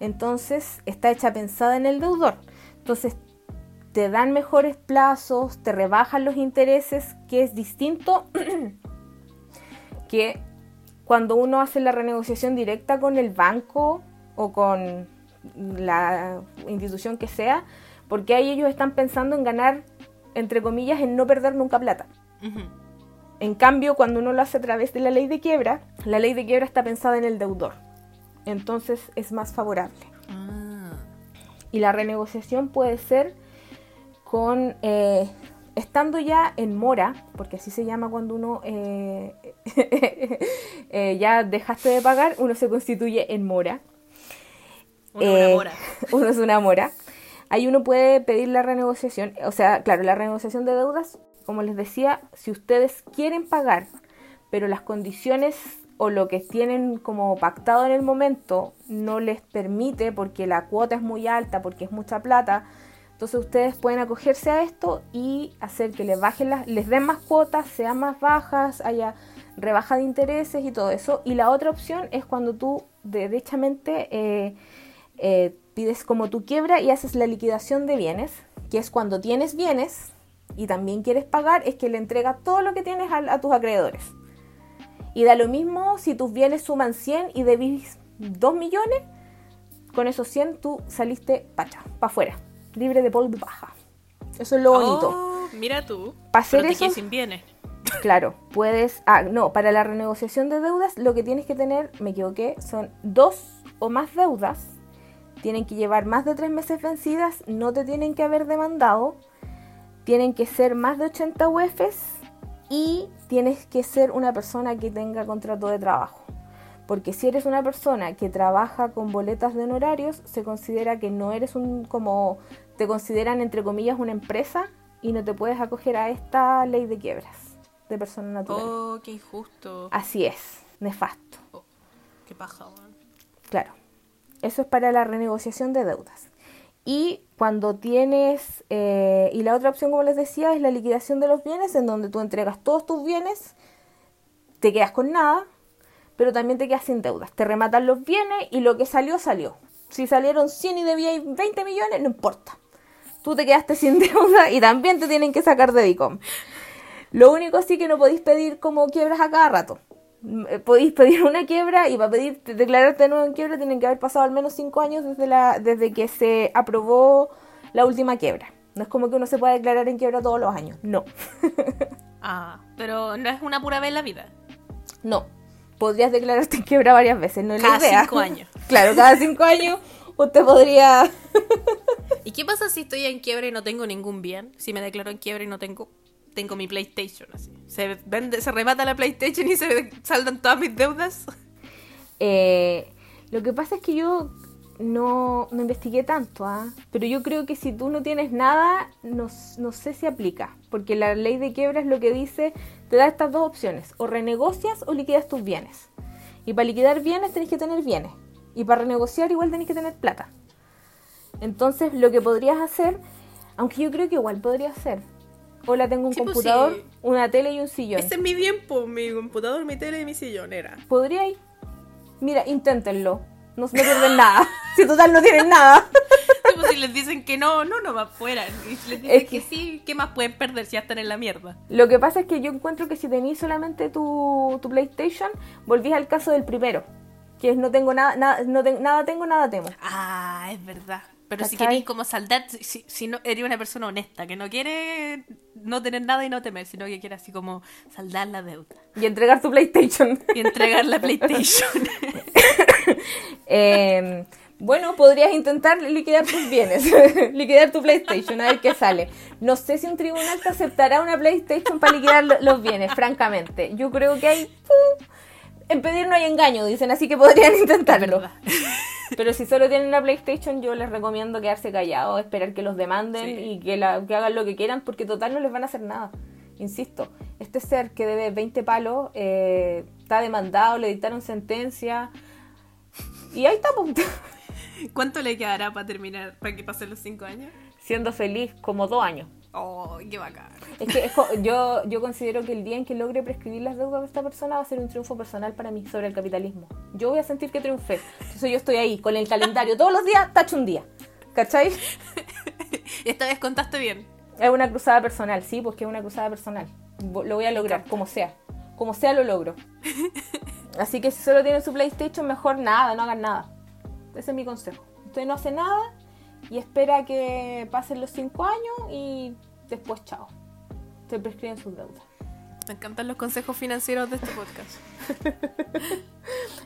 Entonces, está hecha pensada en el deudor. Entonces, te dan mejores plazos, te rebajan los intereses, que es distinto que cuando uno hace la renegociación directa con el banco o con la institución que sea, porque ahí ellos están pensando en ganar, entre comillas, en no perder nunca plata. En cambio, cuando uno lo hace a través de la ley de quiebra, la ley de quiebra está pensada en el deudor. Entonces es más favorable. Ah. Y la renegociación puede ser con eh, estando ya en mora, porque así se llama cuando uno eh, eh, ya dejaste de pagar, uno se constituye en mora. Una Eh, mora. uno es una mora. Ahí uno puede pedir la renegociación, o sea, claro, la renegociación de deudas, como les decía, si ustedes quieren pagar, pero las condiciones o lo que tienen como pactado en el momento no les permite porque la cuota es muy alta, porque es mucha plata, entonces ustedes pueden acogerse a esto y hacer que les bajen las, les den más cuotas, sean más bajas, haya rebaja de intereses y todo eso. Y la otra opción es cuando tú derechamente eh, eh, pides como tu quiebra y haces la liquidación de bienes, que es cuando tienes bienes y también quieres pagar, es que le entregas todo lo que tienes a, a tus acreedores. Y da lo mismo si tus bienes suman 100 y debís 2 millones, con esos 100 tú saliste pacha, para afuera, libre de polvo y paja. Eso es lo bonito. Oh, mira tú. Pa' hacer eso- sin bienes. Claro, puedes. Ah, no, para la renegociación de deudas lo que tienes que tener, me equivoqué, son dos o más deudas. Tienen que llevar más de tres meses vencidas, no te tienen que haber demandado. Tienen que ser más de 80 UEFs y tienes que ser una persona que tenga contrato de trabajo. Porque si eres una persona que trabaja con boletas de honorarios, se considera que no eres un como te consideran entre comillas una empresa y no te puedes acoger a esta ley de quiebras de persona natural. Oh, qué injusto. Así es, nefasto. Qué paja. Claro. Eso es para la renegociación de deudas. Y cuando tienes, eh, y la otra opción, como les decía, es la liquidación de los bienes, en donde tú entregas todos tus bienes, te quedas con nada, pero también te quedas sin deudas. Te rematan los bienes y lo que salió, salió. Si salieron 100 y debíais 20 millones, no importa. Tú te quedaste sin deuda y también te tienen que sacar de DICOM. Lo único sí que no podéis pedir como quiebras a cada rato. Mm, eh, Podéis pedir una quiebra y para pedir declararte de nuevo en quiebra tienen que haber pasado al menos 5 años desde, la, desde que se aprobó la última quiebra. No es como que uno se pueda declarar en quiebra todos los años. No. Ah, pero no es una pura vez en la vida. No. Podrías declararte en quiebra varias veces, no es Cada la idea. cinco años. Claro, cada 5 años usted podría... ¿Y qué pasa si estoy en quiebra y no tengo ningún bien? Si me declaro en quiebra y no tengo tengo mi PlayStation así. Se vende, se remata la PlayStation y se saldan todas mis deudas. Eh, lo que pasa es que yo no, no investigué tanto, ¿ah? pero yo creo que si tú no tienes nada, no, no sé si aplica, porque la ley de quiebra es lo que dice, te da estas dos opciones, o renegocias o liquidas tus bienes. Y para liquidar bienes tenés que tener bienes, y para renegociar igual tenés que tener plata. Entonces lo que podrías hacer, aunque yo creo que igual podría hacer, hola tengo un Sí, pues, computador, sí. una tele y un sillón. Ese es mi bien, pues, mi computador, mi tele y mi sillón era. Podría ir. Mira, inténtenlo. No se pierden nada. Si total no tienen nada. Tipo, si les dicen que no, no, no va fuera. Y si les dicen Es que... que- sí, ¿qué más pueden perder si ya están en la mierda? Lo que pasa es que yo encuentro que si tenéis solamente tu, tu PlayStation, volvís al caso del primero. Que es no tengo nada, nada, no nada tengo, nada temo. Ah, es verdad. Pero si queréis como saldar, si, si no eres una persona honesta, que no quiere no tener nada y no temer, sino que quiere así como saldar la deuda Y entregar tu PlayStation. y entregar la PlayStation. Eh, bueno, podrías intentar liquidar tus bienes, liquidar tu PlayStation, a ver qué sale. No sé si un tribunal te aceptará una PlayStation para liquidar lo- los bienes, francamente. Yo creo que hay... En pedir no hay engaño, dicen, así que podrían intentarlo. Pero si solo tienen una PlayStation, yo les recomiendo quedarse callados, esperar que los demanden Sí. y que, la- que hagan lo que quieran, porque total no les van a hacer nada. Insisto, este ser que debe 20 palos eh, está demandado, le dictaron sentencia. Y ahí está, pues, ¿Cuánto le quedará para terminar, para que pasen los cinco años? siendo feliz como dos años. Oh, qué bacán. Es que es yo, yo considero que el día en que logre prescribir las deudas de esta persona va a ser un triunfo personal para mí sobre el capitalismo. Yo voy a sentir que triunfé. Entonces yo estoy ahí con el calendario todos los días, tacho un día. ¿Cachai? Esta vez contaste bien. Es una cruzada personal, sí, porque es una cruzada personal. Lo voy a lograr, como sea. Como sea lo logro. Así que si solo tienen su PlayStation, mejor nada, no hagan nada. Ese es mi consejo. Usted no hace nada y espera que pasen los 5 años y después chao. Se prescriben sus deudas. Me encantan los consejos financieros de este podcast. ¿Qué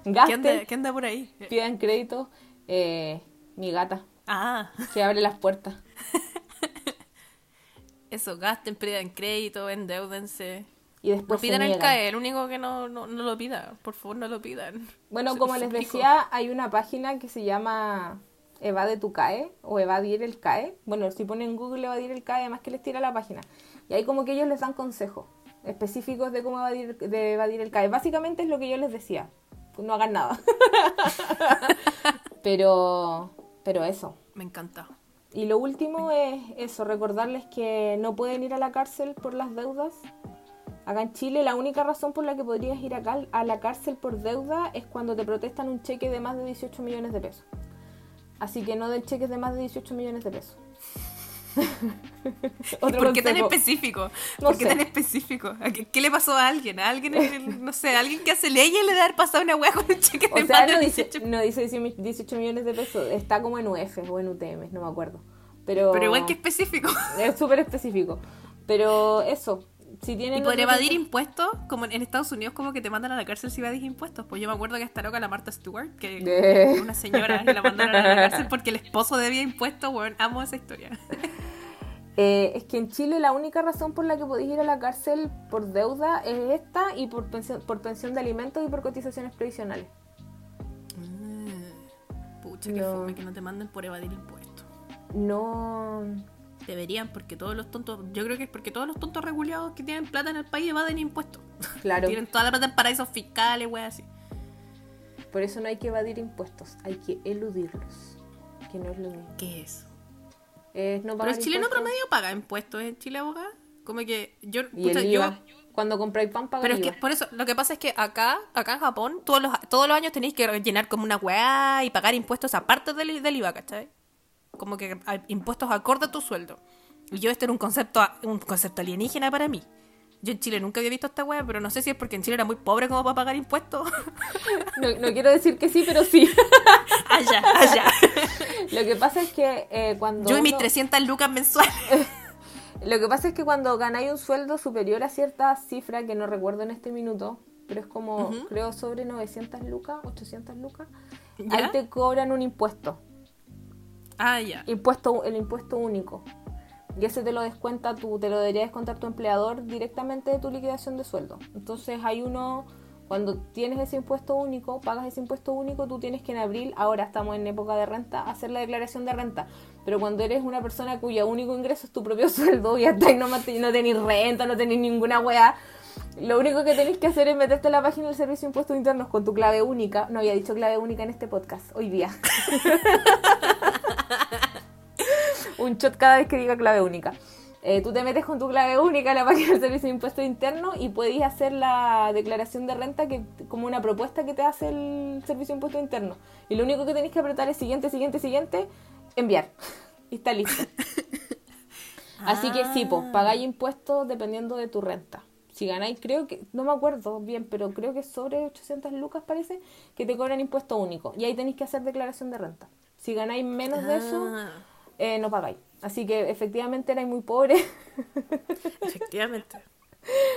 Gasten, anda, qué anda por ahí? pidan crédito. Eh, mi gata, Ah, que abre las puertas. eso, gasten, pidan crédito, endeudense. Y después No se pidan el niegan. CAE, el único que no, no, no lo pida. Por favor, no lo pidan. Bueno, Se como les suplico. decía, hay una página que se llama Evade tu CAE o Evadir el CAE. Bueno, si ponen en Google Evadir el CAE, además que les tira la página. Y ahí como que ellos les dan consejos específicos de cómo evadir, de evadir el CAE. Básicamente es lo que yo les decía. No hagan nada. pero, pero eso. Me encanta. Y lo último es eso, recordarles que no pueden ir a la cárcel por las deudas. Acá en Chile la única razón por la que podrías ir a la cárcel por deuda es cuando te protestan un cheque de más de 18 millones de pesos. Así que no den cheques de más de 18 millones de pesos. Otro ¿Por qué tan específico? No ¿Por qué sé. tan específico? ¿A ¿Qué, qué le pasó a alguien? ¿A alguien, el- no sé, a alguien que hace leyes le da pasado una hueá con un cheque de O sea, más de no dice, 18? no dice 18 millones de pesos, está como en UF o en UTM, no me acuerdo. Pero, Pero igual que específico. es súper específico. Pero eso, si tienen... Y por evadir impuestos, como en Estados Unidos, como que te mandan a la cárcel si evadís impuestos. Pues yo me acuerdo que esta loca, la Martha Stewart, que Eh. una señora, y la mandaron a la cárcel porque el esposo debía impuestos. Bueno, amo esa historia. Eh, es que en Chile la única razón por la que podéis ir a la cárcel por deuda es esta y por pensión, por pensión de alimentos y por cotizaciones previsionales. Pucha, que No. fome que no te manden por evadir impuestos. No... Deberían, porque todos los tontos, yo creo que es porque todos los tontos regulados que tienen plata en el país evaden impuestos. Claro, Tienen toda la plata en paraísos fiscales, wey, así. por eso no hay que evadir impuestos, hay que eludirlos, que no es lo mismo. ¿Qué es? Es no Pero el chileno impuestos promedio paga impuestos en Chile, abogada. Como que yo, Y pucha, el yo- cuando compráis pan pagáis Pero es que por eso, lo que pasa es que acá, acá en Japón, todos los, todos los años tenéis que llenar como una weá y pagar impuestos aparte del, del IVA, ¿cachai? Como que impuestos acorde a tu sueldo. Y yo este era un concepto, un concepto alienígena para mí. Yo en Chile nunca había visto esta weá, pero no sé si es porque en Chile era muy pobre como para pagar impuestos. No, no quiero decir que sí, pero sí. allá, allá. lo que pasa es que eh, cuando Yo y mis uno- 300 lucas mensuales. Lo que pasa es que cuando ganáis un sueldo superior a cierta cifra, que no recuerdo en este minuto, pero es como, creo, sobre 900 lucas, 800 lucas, ¿Ya? ahí te cobran un impuesto, Ah, ya. impuesto el impuesto único. Y ese te lo descuenta tú, te lo debería descontar tu empleador directamente de tu liquidación de sueldo. Entonces hay uno, cuando tienes ese impuesto único, pagas ese impuesto único, tú tienes que en abril, ahora estamos en época de renta, hacer la declaración de renta. Pero cuando eres una persona cuyo único ingreso es tu propio sueldo, y hasta ahí no, no tenés renta, no tenés ninguna weá, lo único que tenés que hacer es meterte a la página del Servicio de Impuestos Internos con tu clave única. No había dicho clave única en este podcast, hoy día. un shot cada vez que diga clave única. Eh, tú te metes con tu clave única a la página del Servicio de Impuestos Internos y puedes hacer la declaración de renta que como una propuesta que te hace el Servicio de Impuestos Internos. Y lo único que tenés que apretar es siguiente, siguiente, siguiente, enviar. Y está listo. Así que sí, pues pagáis impuestos dependiendo de tu renta. Si ganáis, creo que, no me acuerdo bien, pero creo que sobre 800 lucas parece que te cobran impuesto único. Y ahí tenéis que hacer declaración de renta. Si ganáis menos de eso, Ah, eh, no pagáis. Así que efectivamente erais muy pobre. efectivamente.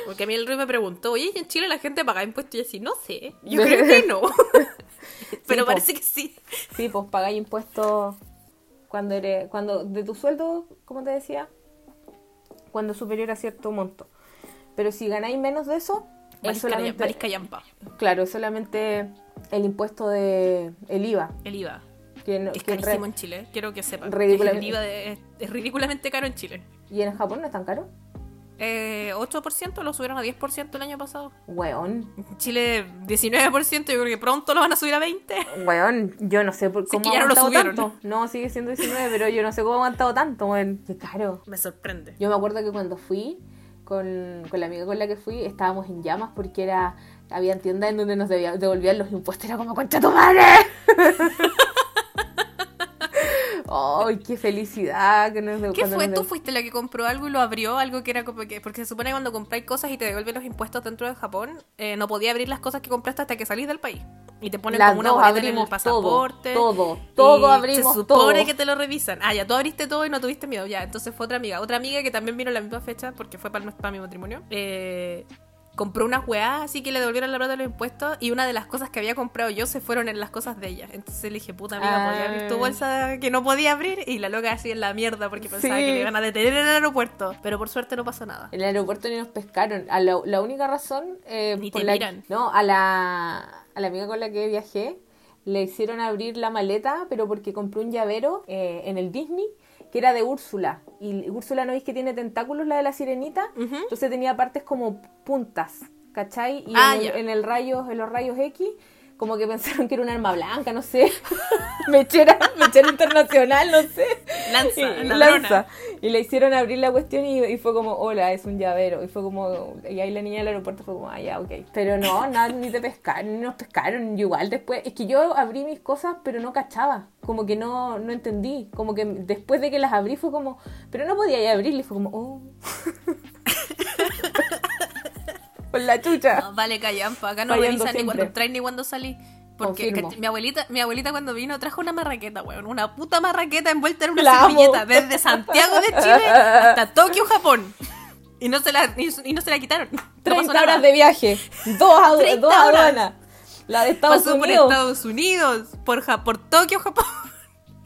Porque a mí el Rui me preguntó, oye, ¿y en Chile la gente paga impuestos? Y yo así, no sé. Yo creo que no. Pero po. parece que sí. sí, pues pagáis impuestos cuando eres, cuando de tu sueldo, como te decía, cuando es superior a cierto monto. Pero si ganáis menos de eso, es solamente, Marisca Yampa, claro, es solamente el impuesto de el IVA. el IVA. Que Es que carísimo en Chile, quiero que sepan. Ridículamente- de- es, es ridículamente caro en Chile. ¿Y en Japón no es tan caro? Eh, 8% lo subieron a 10% el año pasado. Weón, Chile 19%, yo creo que pronto lo van a subir a 20%. weón, yo no sé por Sí, cómo que ha ya no lo aguantado subieron. tanto. No, sigue siendo 19, pero yo no sé cómo ha aguantado tanto, weón. Qué caro. Me sorprende. Yo me acuerdo que cuando fui con, con la amiga con la que fui, estábamos en llamas porque era había tiendas en donde nos debía- devolvían los impuestos. Era como, ¡concha tu madre! ¡Ay, qué felicidad! Que nos, ¿Qué fue? nos ¿Tú fuiste la que compró algo y lo abrió? Algo que era como que... Porque se supone que cuando compráis cosas y te devuelven los impuestos dentro de Japón, eh, no podía abrir las cosas que compraste hasta que salís del país. Y te ponen Las como una boleta en el pasaporte. todo, todo, todo abrimos, Se supone todo. que te lo revisan. Ah, ya, tú abriste todo y no tuviste miedo. Ya, entonces fue otra amiga. Otra amiga que también vino la misma fecha porque fue para, para mi matrimonio. Eh, compró unas weás así que le devolvieron la plata de los impuestos y una de las cosas que había comprado yo se fueron en las cosas de ella. Entonces le dije, puta amiga, ¿podía abrir tu Ah. bolsa que no podía abrir? Y la loca así en la mierda porque pensaba Sí. que le iban a detener en el aeropuerto. Pero por suerte no pasó nada. En el aeropuerto ni nos pescaron. A la, la única razón. eh, Ni por te la- miran. No, a la, a la amiga con la que viajé le hicieron abrir la maleta, pero porque compró un llavero eh, en el Disney que era de Úrsula. Y Úrsula no es que tiene tentáculos, la de la sirenita. Entonces tenía partes como puntas, ¿cachai? Y Ah, en, el, en el rayo, en los rayos X, como que pensaron que era un arma blanca, no sé. mechera, mechera internacional, no sé. Lanza, Y- lanza. Y le hicieron abrir la cuestión y, y fue como, hola, es un llavero. Y fue como, y ahí la niña del aeropuerto fue como, ah, ya, ok. Pero no, nada, ni te pescaron, ni nos pescaron. Y igual después, es que yo abrí mis cosas, pero no cachaba. Como que no, no entendí. Como que después de que las abrí fue como, pero no podía ya abrirle. Fue como, oh. Con la chucha. No, vale, callampa. Acá no revisan ni cuando entráis ni cuando salís. Porque mi abuelita, mi abuelita cuando vino trajo una marraqueta, weón. Una puta marraqueta envuelta en una La amo. servilleta. Desde Santiago de Chile hasta Tokio, Japón. Y no se la, y, y no se la quitaron. No pasó 30 nada. horas de viaje. Dos, adu- 30 dos horas. aduanas. La de Estados Pasó por Unidos. Estados Unidos, por, Ja- por Tokio, Japón.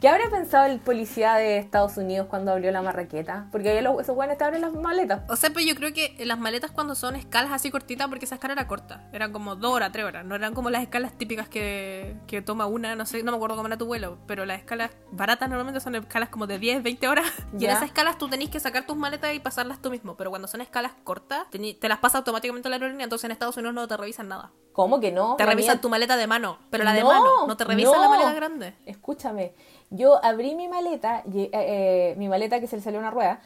¿Qué habrá pensado el policía de Estados Unidos cuando abrió la marraqueta? Porque ahí los, esos buenos te abren las maletas. O sea, pues yo creo que las maletas cuando son escalas así cortitas, porque esa escala era corta, eran como dos horas, tres horas, no eran como las escalas típicas que, que toma una, no sé, no me acuerdo cómo era tu vuelo, pero las escalas baratas normalmente son escalas como de 10, 20 horas, y en esas escalas tú tenés que sacar tus maletas y pasarlas tú mismo, pero cuando son escalas cortas, te las pasa automáticamente la aerolínea, entonces en Estados Unidos no te revisan nada. ¿Cómo que no? Te revisan mía- tu maleta de mano, pero la de No, mano, no te revisan la maleta grande. Escúchame, yo abrí mi maleta, eh, eh, mi maleta que se le salió una rueda,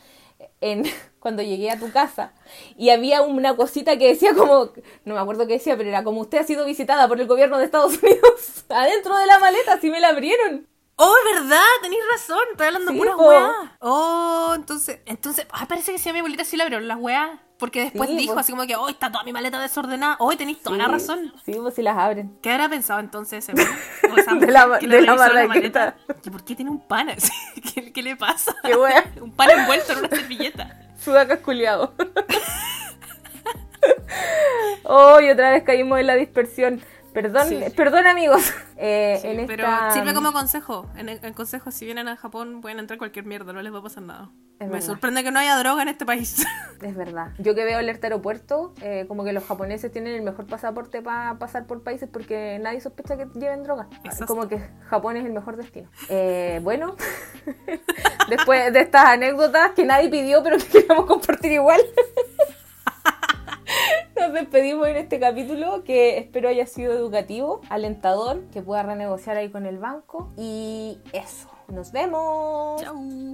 en, cuando llegué a tu casa, y había una cosita que decía como, no me acuerdo qué decía, pero era como usted ha sido visitada por el gobierno de Estados Unidos. Adentro de la maleta, así me la abrieron. Oh, ¿verdad? Tenéis razón. Estoy hablando Sí, pura po. weá. Oh, entonces, entonces, ah, parece que sí a mi abuelita sí le abrieron las weas. Porque después Sí, dijo po. así como que, oh, está toda mi maleta desordenada. Oh, tenéis toda la razón. Sí, pues si las abren. ¿Qué habrá pensado entonces ese? O De la- que de la marraqueta. ¿Que ¿Por qué tiene un pan así? ¿Qué, qué le pasa? Qué wea. Un pan envuelto en una servilleta. Sudacas culiado. oh, y otra vez caímos en la dispersión. Perdón, Sí. perdón amigos. Eh, Sí, en pero sirve como consejo. En, en consejo, si vienen a Japón, pueden entrar cualquier mierda, no les va a pasar nada. Es Me verdad. sorprende que no haya droga en este país. Es verdad. Yo que veo alerta aeropuerto, eh, como que los japoneses tienen el mejor pasaporte para pasar por países porque nadie sospecha que lleven droga. Exacto. Como que Japón es el mejor destino. Eh, bueno, después de estas anécdotas que nadie pidió pero que queríamos compartir igual. Nos despedimos en este capítulo que espero haya sido educativo, alentador, que pueda renegociar ahí con el banco. Y eso, nos vemos. Chau.